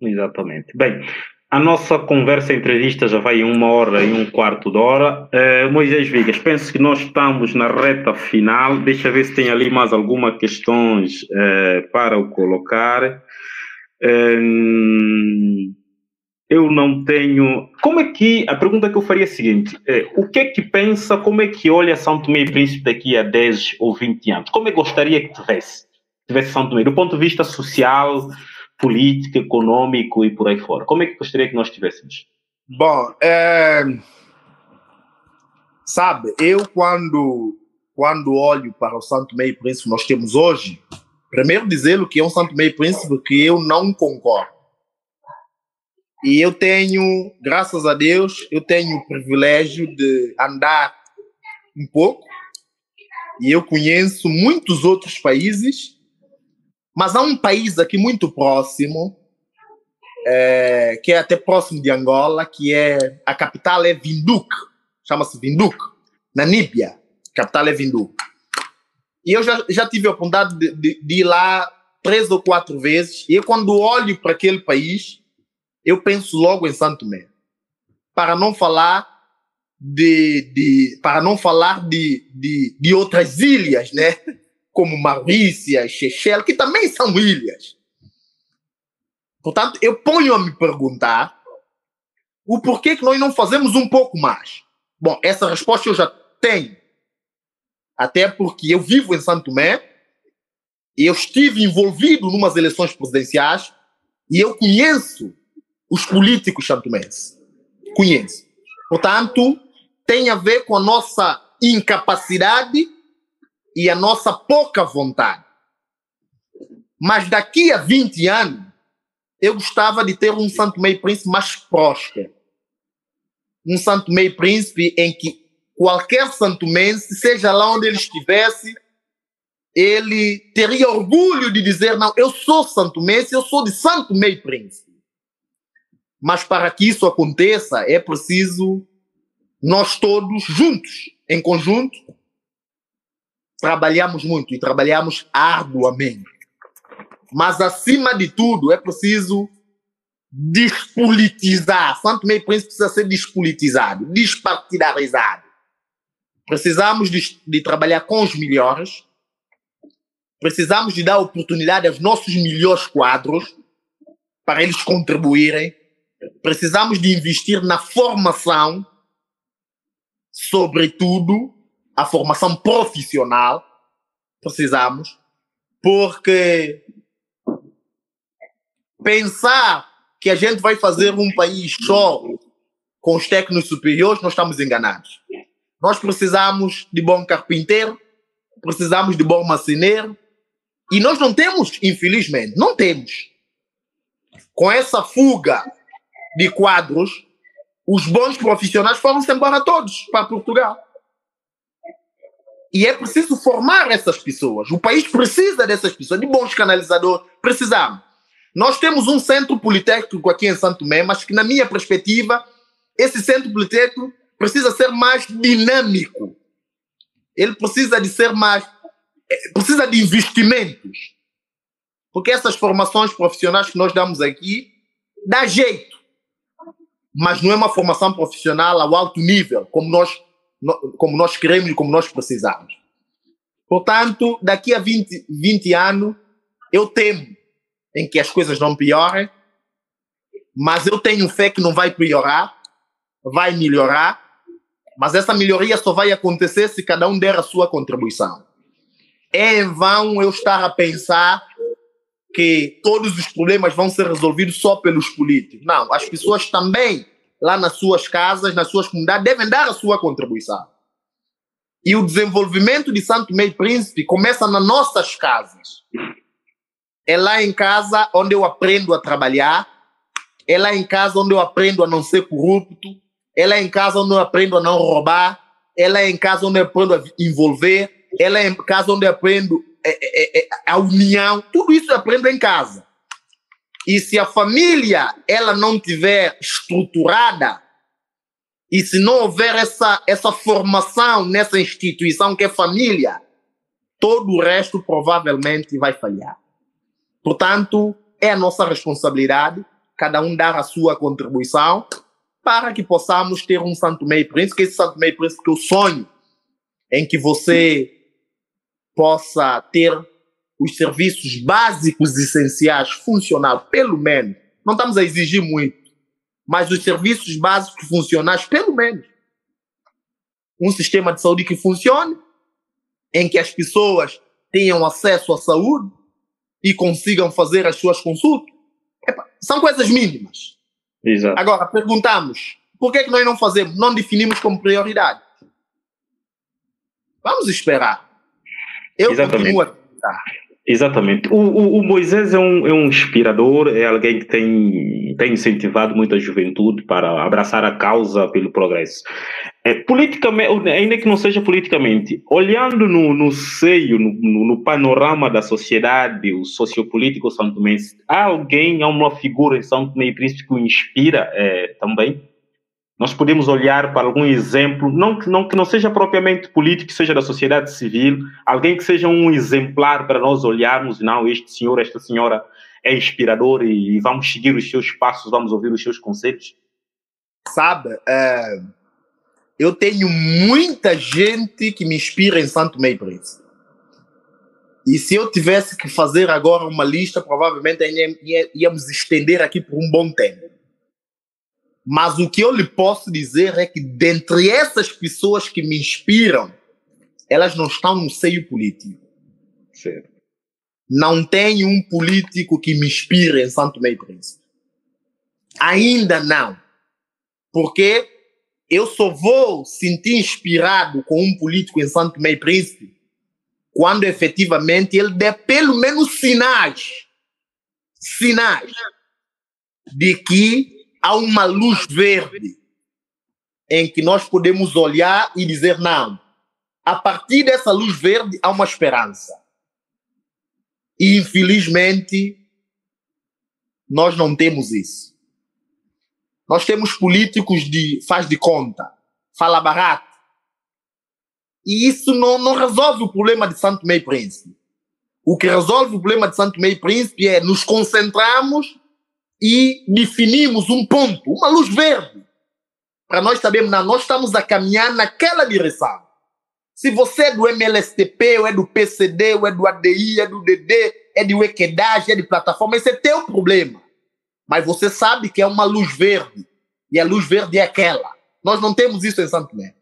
Exatamente. Bem, a nossa conversa, entrevista já vai uma hora e um quarto de hora. Uh, Moisés Vigas, penso que nós estamos na reta final. Deixa ver se tem ali mais alguma questões uh, para o colocar. Uh, eu não tenho. Como é que. A pergunta que eu faria é a seguinte: é, o que é que pensa, como é que olha São Tomé e Príncipe daqui a 10 ou 20 anos? Como é que gostaria que tivesse? Tivesse São Tomé, do ponto de vista social, político, econômico e por aí fora. Como é que gostaria que nós tivéssemos? Bom, é... sabe, eu quando, quando olho para o Santo Meio Príncipe que nós temos hoje, primeiro dizê-lo que é um Santo Meio Príncipe que eu não concordo. E eu tenho, graças a Deus, eu tenho o privilégio de andar um pouco e eu conheço muitos outros países, mas há um país aqui muito próximo, é, que é até próximo de Angola, que é a capital é Windhoek, chama-se Windhoek, na Níbia, capital é Windhoek. E eu já, já tive a oportunidade de, de, de ir lá três ou quatro vezes, e eu, quando olho para aquele país, eu penso logo em Santo Tomé. Para não falar de, de para não falar de, de, de outras ilhas, né? Como Maurícia, Seychelles, que também são ilhas. Portanto, eu ponho a me perguntar o porquê que nós não fazemos um pouco mais. Bom, essa resposta eu já tenho. Até porque eu vivo em Santo Tomé, eu estive envolvido em umas eleições presidenciais e eu conheço os políticos santomenses. Conheço. Portanto, tem a ver com a nossa incapacidade e a nossa pouca vontade. Mas daqui a 20 anos, eu gostava de ter um Santo Meio Príncipe mais próspero. Um Santo Meio Príncipe em que qualquer santomense, seja lá onde ele estivesse, ele teria orgulho de dizer: Não, eu sou santomense, eu sou de Santo Meio Príncipe. Mas para que isso aconteça, é preciso nós todos juntos, em conjunto, trabalhamos muito e trabalhamos arduamente. Mas, acima de tudo, é preciso despolitizar. Santo Meio Príncipe precisa ser despolitizado, despartidarizado. Precisamos de, de trabalhar com os melhores, precisamos de dar oportunidade aos nossos melhores quadros para eles contribuírem precisamos de investir na formação, sobretudo a formação profissional. Precisamos, porque pensar que a gente vai fazer um país só com os técnicos superiores, nós estamos enganados. Nós precisamos de bom carpinteiro, precisamos de bom marceneiro, e nós não temos, infelizmente, não temos. Com essa fuga de quadros, os bons profissionais foram-se embora todos para Portugal. E é preciso formar essas pessoas. O país precisa dessas pessoas, de bons canalizadores. Precisamos. Nós temos um centro politécnico aqui em Santo Tomé, mas que, na minha perspectiva, esse centro politécnico precisa ser mais dinâmico. Ele precisa de ser mais. Eh, precisa de investimentos. Porque essas formações profissionais que nós damos aqui dá jeito mas não é uma formação profissional ao alto nível, como nós, como nós queremos e como nós precisamos. Portanto, daqui a 20, 20 anos, eu temo em que as coisas não piorem, mas eu tenho fé que não vai piorar, vai melhorar, mas essa melhoria só vai acontecer se cada um der a sua contribuição. É em vão eu estar a pensar que todos os problemas vão ser resolvidos só pelos políticos. Não, as pessoas também, lá nas suas casas, nas suas comunidades, devem dar a sua contribuição. E o desenvolvimento de Santo Meio Príncipe começa nas nossas casas. É lá em casa onde eu aprendo a trabalhar, é lá em casa onde eu aprendo a não ser corrupto, é lá em casa onde eu aprendo a não roubar, é lá em casa onde eu aprendo a envolver, é lá em casa onde eu aprendo é, é, é, a união, tudo isso eu aprendo em casa. E se a família ela não tiver estruturada e se não houver essa, essa formação nessa instituição que é família, todo o resto provavelmente vai falhar. Portanto, é a nossa responsabilidade cada um dar a sua contribuição para que possamos ter um Santo Meio Príncipe, que esse Santo Meio Príncipe que eu sonho em que você possa ter os serviços básicos essenciais funcionar, pelo menos. Não estamos a exigir muito, mas os serviços básicos funcionais, pelo menos. Um sistema de saúde que funcione, em que as pessoas tenham acesso à saúde e consigam fazer as suas consultas. Epa, são coisas mínimas. Exato. Agora, perguntamos, por que, é que nós não fazemos, não definimos como prioridade? Vamos esperar. Eu Exatamente. continuo a acreditar. Exatamente. O, o, o Moisés é um, é um inspirador, é alguém que tem, tem incentivado muita juventude para abraçar a causa pelo progresso. É, politicamente, ainda que não seja politicamente, olhando no, no seio, no, no, panorama da sociedade, o sociopolítico santomense, há alguém, há uma figura em Tomé e Príncipe que o inspira é, também? Nós podemos olhar para algum exemplo, não, não que não seja propriamente político, que seja da sociedade civil, alguém que seja um exemplar para nós olharmos, não, este senhor, esta senhora é inspirador e, vamos seguir os seus passos, vamos ouvir os seus conselhos? Sabe, é, eu tenho muita gente que me inspira em Santo Meio Príncipe. E se eu tivesse que fazer agora uma lista, provavelmente íamos estender aqui por um bom tempo. Mas o que eu lhe posso dizer é que, dentre essas pessoas que me inspiram, elas não estão no seio político. Certo. Não tem um político que me inspire em Santo Meio Príncipe. Ainda não. Porque eu só vou sentir inspirado com um político em Santo Meio Príncipe quando efetivamente ele der pelo menos sinais sinais de que há uma luz verde em que nós podemos olhar e dizer: não, a partir dessa luz verde há uma esperança. E infelizmente, nós não temos isso. Nós temos políticos de faz de conta, fala barato. E isso não, não resolve o problema de Santo Meio Príncipe. O que resolve o problema de Santo Meio Príncipe é nos concentrarmos e definimos um ponto, uma luz verde, para nós sabermos, não, nós estamos a caminhar naquela direção. Se você é do MLSTP, ou é do PCD, ou é do ADI, é do DD, é de Equedage, é de plataforma, esse é teu problema. Mas você sabe que é uma luz verde. E a luz verde é aquela. Nós não temos isso em Santo Tomé.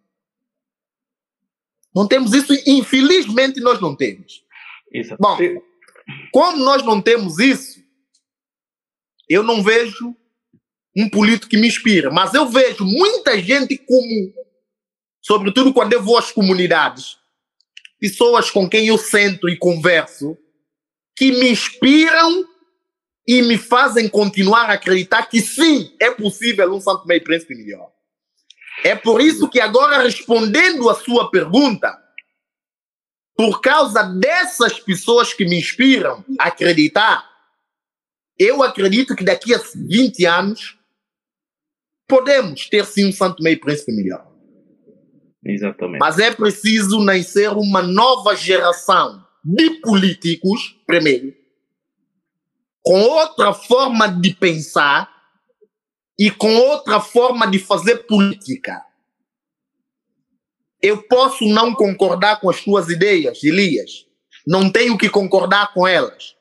Não temos isso, infelizmente nós não temos. Isso. Bom, como nós não temos isso, eu não vejo um político que me inspira, mas eu vejo muita gente comum, sobretudo quando eu vou às comunidades, pessoas com quem eu sento e converso, que me inspiram e me fazem continuar a acreditar que sim, é possível um Santo Meio Príncipe melhor. É por isso que agora, respondendo a sua pergunta, por causa dessas pessoas que me inspiram a acreditar, eu acredito que daqui a 20 anos podemos ter sim um Santo Meio Príncipe melhor. Exatamente. Mas é preciso nascer uma nova geração de políticos, primeiro, com outra forma de pensar e com outra forma de fazer política. Eu posso não concordar com as suas ideias, Elias. Não tenho que concordar com elas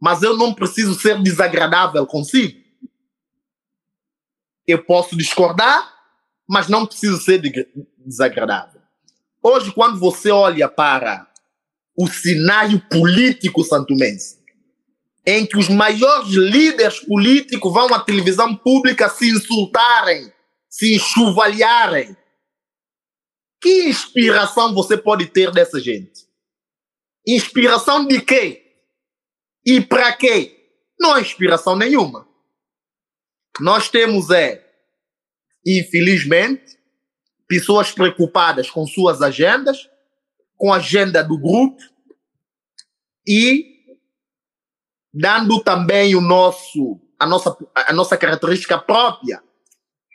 mas eu não preciso ser desagradável consigo. Eu posso discordar, mas não preciso ser desagradável. Hoje, quando você olha para o cenário político santumense, em que os maiores líderes políticos vão à televisão pública se insultarem, se enxovalharem, que inspiração você pode ter dessa gente? Inspiração de quê? E para quê? Não há inspiração nenhuma. Nós temos é, infelizmente, pessoas preocupadas com suas agendas, com a agenda do grupo e dando também o nosso a nossa a nossa característica própria.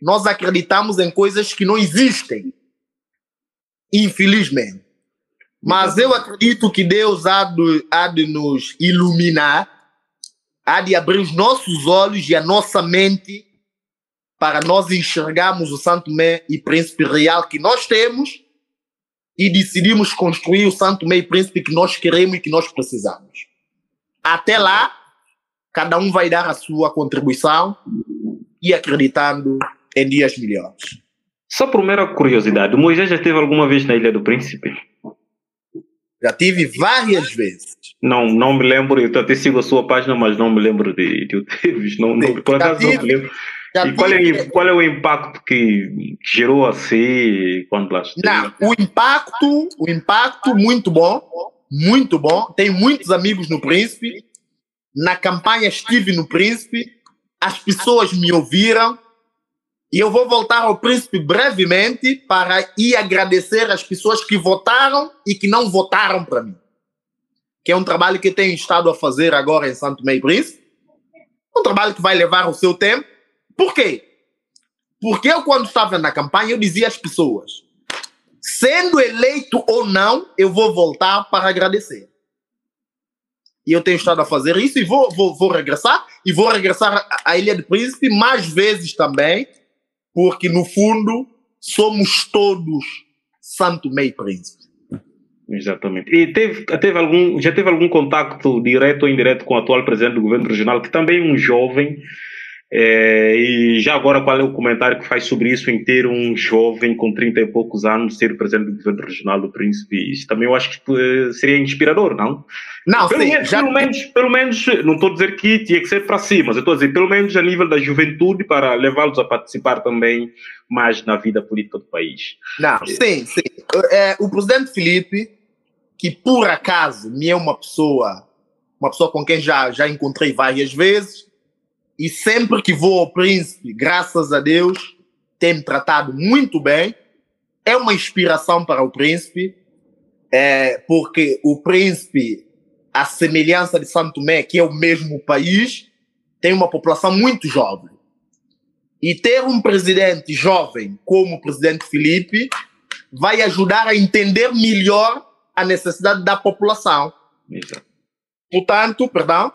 Nós acreditamos em coisas que não existem. Infelizmente. Mas eu acredito que Deus há de, há de nos iluminar, há de abrir os nossos olhos e a nossa mente para nós enxergarmos o Santo Mé e Príncipe Real que nós temos e decidimos construir o Santo Mé e Príncipe que nós queremos e que nós precisamos. Até lá, cada um vai dar a sua contribuição e acreditando em dias melhores. Só por mera curiosidade, Moisés já esteve alguma vez na Ilha do Príncipe? Já tive várias vezes. Não, não me lembro, eu até sigo a sua página, mas não me lembro de, de o teres. Não, não, por acaso tive, não me lembro. E qual é, qual é o impacto que gerou assim quando lá esteve? Não, o impacto, o impacto muito bom, muito bom. Tenho muitos amigos no Príncipe. Na campanha estive no Príncipe. As pessoas me ouviram. E eu vou voltar ao Príncipe brevemente para ir agradecer as pessoas que votaram e que não votaram para mim. Que é um trabalho que tenho estado a fazer agora em Santo Meio Príncipe. Um trabalho que vai levar o seu tempo. Por quê? Porque eu, quando estava na campanha, eu dizia às pessoas: sendo eleito ou não, eu vou voltar para agradecer. E eu tenho estado a fazer isso e vou, vou, vou regressar. E vou regressar à Ilha do Príncipe mais vezes também porque no fundo somos todos Santo Meio Príncipe. Exatamente. E teve, teve algum, já teve algum contato direto ou indireto com o atual presidente do governo regional, que também é um jovem, é, e já agora qual é o comentário que faz sobre isso em ter um jovem com 30 e poucos anos ser presidente do governo regional do Príncipe? Isso também eu acho que eh, seria inspirador, não? Não, pelo, sim, menos, já... pelo, menos, pelo menos, não estou a dizer que tinha que ser para cima, mas eu estou a dizer pelo menos a nível da juventude para levá-los a participar também mais na vida política do país. Não, sim, sim. É, o presidente Felipe, que por acaso me é uma pessoa, uma pessoa com quem já, já encontrei várias vezes, e sempre que vou ao Príncipe, graças a Deus, tem me tratado muito bem. É uma inspiração para o Príncipe, é, porque o Príncipe, a semelhança de Santo Tomé, que é o mesmo país, tem uma população muito jovem. E ter um presidente jovem como o presidente Felipe vai ajudar a entender melhor a necessidade da população. Portanto, perdão,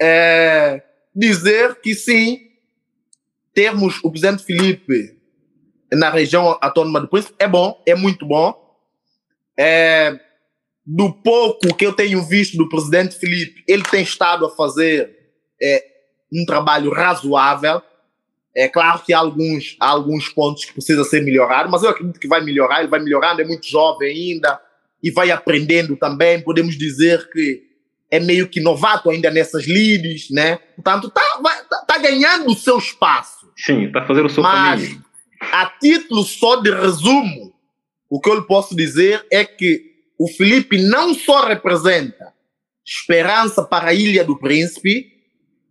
é, dizer que sim, termos o presidente Felipe na região autônoma do Príncipe é bom, é muito bom. É, do pouco que eu tenho visto do presidente Felipe, ele tem estado a fazer é, um trabalho razoável. É claro que há alguns, há alguns pontos que precisa ser melhorado, mas eu acredito que vai melhorar. Ele vai melhorando, é muito jovem ainda e vai aprendendo também. Podemos dizer que é meio que novato ainda nessas leads, né? Portanto, tá, vai, tá, tá ganhando o seu espaço. Sim, tá fazendo o seu Mas, caminho. a título só de resumo, o que eu lhe posso dizer é que o Felipe não só representa esperança para a Ilha do Príncipe,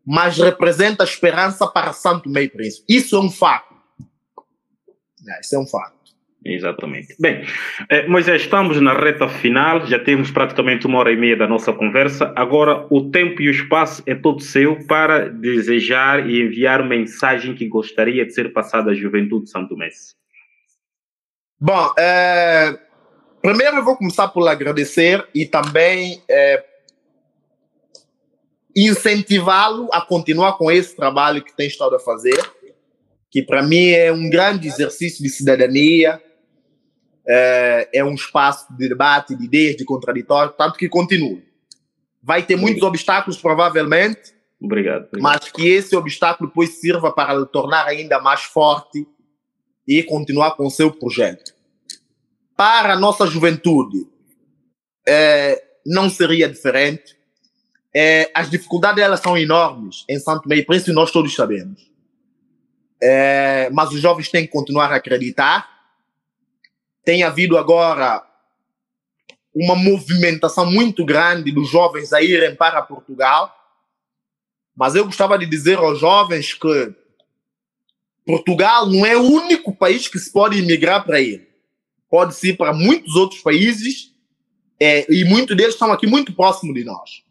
mas representa esperança para Santo Meio Príncipe. Isso é um fato. É, isso é um fato. Exatamente. Bem, eh, Moisés, estamos na reta final, já temos praticamente uma hora e meia da nossa conversa. Agora, o tempo e o espaço é todo seu para desejar e enviar mensagem que gostaria de ser passada à juventude de Santo Messi. Bom, é, primeiro eu vou começar por agradecer e também é, incentivá-lo a continuar com esse trabalho que tem estado a fazer, que para mim é um grande exercício de cidadania, é, é, um espaço de debate, de ideias, de contraditório, tanto que continua. Vai ter muitos obstáculos, provavelmente, Obrigado. obrigado. mas que esse obstáculo depois sirva para lhe tornar ainda mais forte e continuar com o seu projeto. Para a nossa juventude, é, não seria diferente. É, as dificuldades elas são enormes em Santo Meio Príncipe, nós todos sabemos. É, mas os jovens têm que continuar a acreditar. Tem havido agora uma movimentação muito grande dos jovens a irem para Portugal. Mas eu gostava de dizer aos jovens que Portugal não é o único país que se pode imigrar para ele. Pode-se ir para muitos outros países é, e muitos deles estão aqui muito próximo de nós.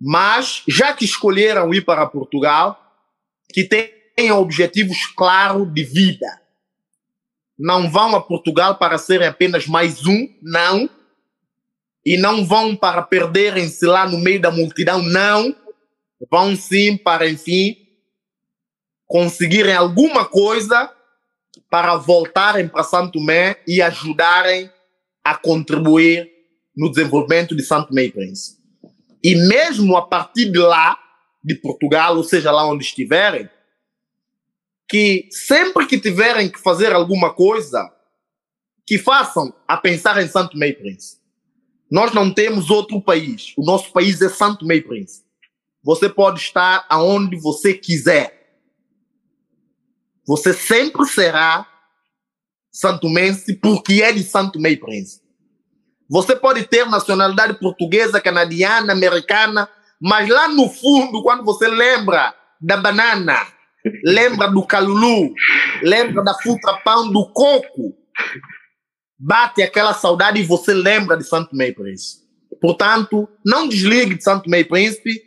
Mas, já que escolheram ir para Portugal, que tenham objetivos claros de vida. Não vão a Portugal para serem apenas mais um, não. E não vão para perderem-se lá no meio da multidão, não. Vão sim para, enfim, conseguirem alguma coisa para voltarem para Santo Tomé e ajudarem a contribuir no desenvolvimento de Santo Tomé e Príncipe. E mesmo a partir de lá, de Portugal, ou seja, lá onde estiverem, que sempre que tiverem que fazer alguma coisa, que façam a pensar em Santo Meio Príncipe. Nós não temos outro país. O nosso país é Santo Meio Príncipe. Você pode estar aonde você quiser. Você sempre será santomense porque é de Santo Meio Príncipe. Você pode ter nacionalidade portuguesa, canadiana, americana, mas lá no fundo, quando você lembra da banana, lembra do calulu, lembra da fruta pão, do coco, bate aquela saudade e você lembra de Santo Meio Príncipe. Portanto, não desligue de Santo Meio Príncipe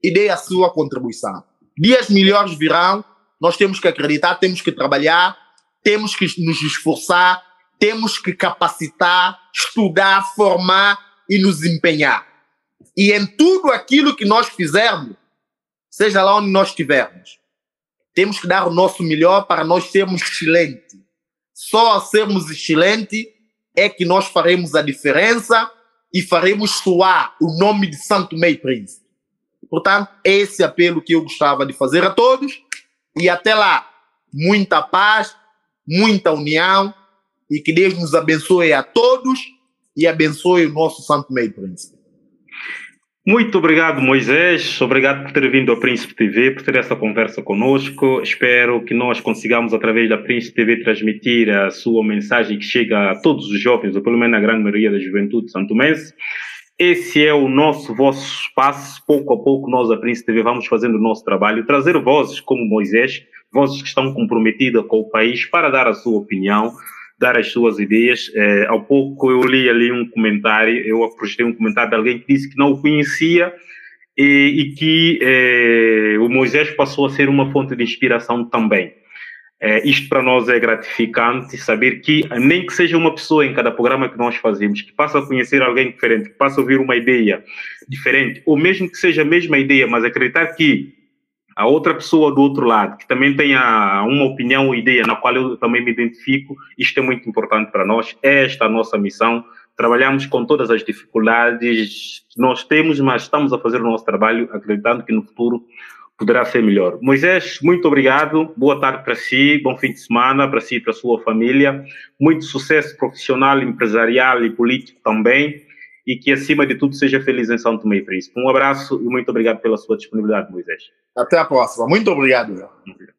e dê a sua contribuição. Dias melhores virão, nós temos que acreditar, temos que trabalhar, temos que nos esforçar, temos que capacitar, estudar, formar e nos empenhar. E em tudo aquilo que nós fizermos, seja lá onde nós estivermos, temos que dar o nosso melhor para nós sermos excelentes. Só a sermos excelentes é que nós faremos a diferença e faremos soar o nome de Santo Meio Príncipe. Portanto, esse apelo que eu gostava de fazer a todos e até lá, muita paz, muita união e que Deus nos abençoe a todos e abençoe o nosso Santo Meio Príncipe. Muito obrigado, Moisés. Obrigado por ter vindo ao Príncipe TV, por ter essa conversa conosco. Espero que nós consigamos, através da Príncipe TV, transmitir a sua mensagem que chega a todos os jovens, ou pelo menos a grande maioria da juventude santomense. Esse é o nosso, vosso espaço. Pouco a pouco, nós, a Príncipe TV, vamos fazendo o nosso trabalho, trazer vozes como Moisés, vozes que estão comprometidas com o país para dar a sua opinião, dar as suas ideias. É, há pouco eu li ali um comentário, eu apostei um comentário de alguém que disse que não o conhecia e, e que é, o Moisés passou a ser uma fonte de inspiração também. É, isto para nós é gratificante, saber que, nem que seja uma pessoa em cada programa que nós fazemos, que passa a conhecer alguém diferente, que passa a ouvir uma ideia diferente, ou mesmo que seja a mesma ideia, mas acreditar que a outra pessoa do outro lado, que também tenha uma opinião ou ideia na qual eu também me identifico, isto é muito importante para nós, é esta a nossa missão. Trabalhamos com todas as dificuldades que nós temos, mas estamos a fazer o nosso trabalho acreditando que no futuro poderá ser melhor. Moisés, muito obrigado, boa tarde para si, bom fim de semana para si e para a sua família, muito sucesso profissional, empresarial e político também, e que acima de tudo seja feliz em São Tomé e Príncipe. Um abraço e muito obrigado pela sua disponibilidade, Moisés. Até a próxima. Muito obrigado. obrigado.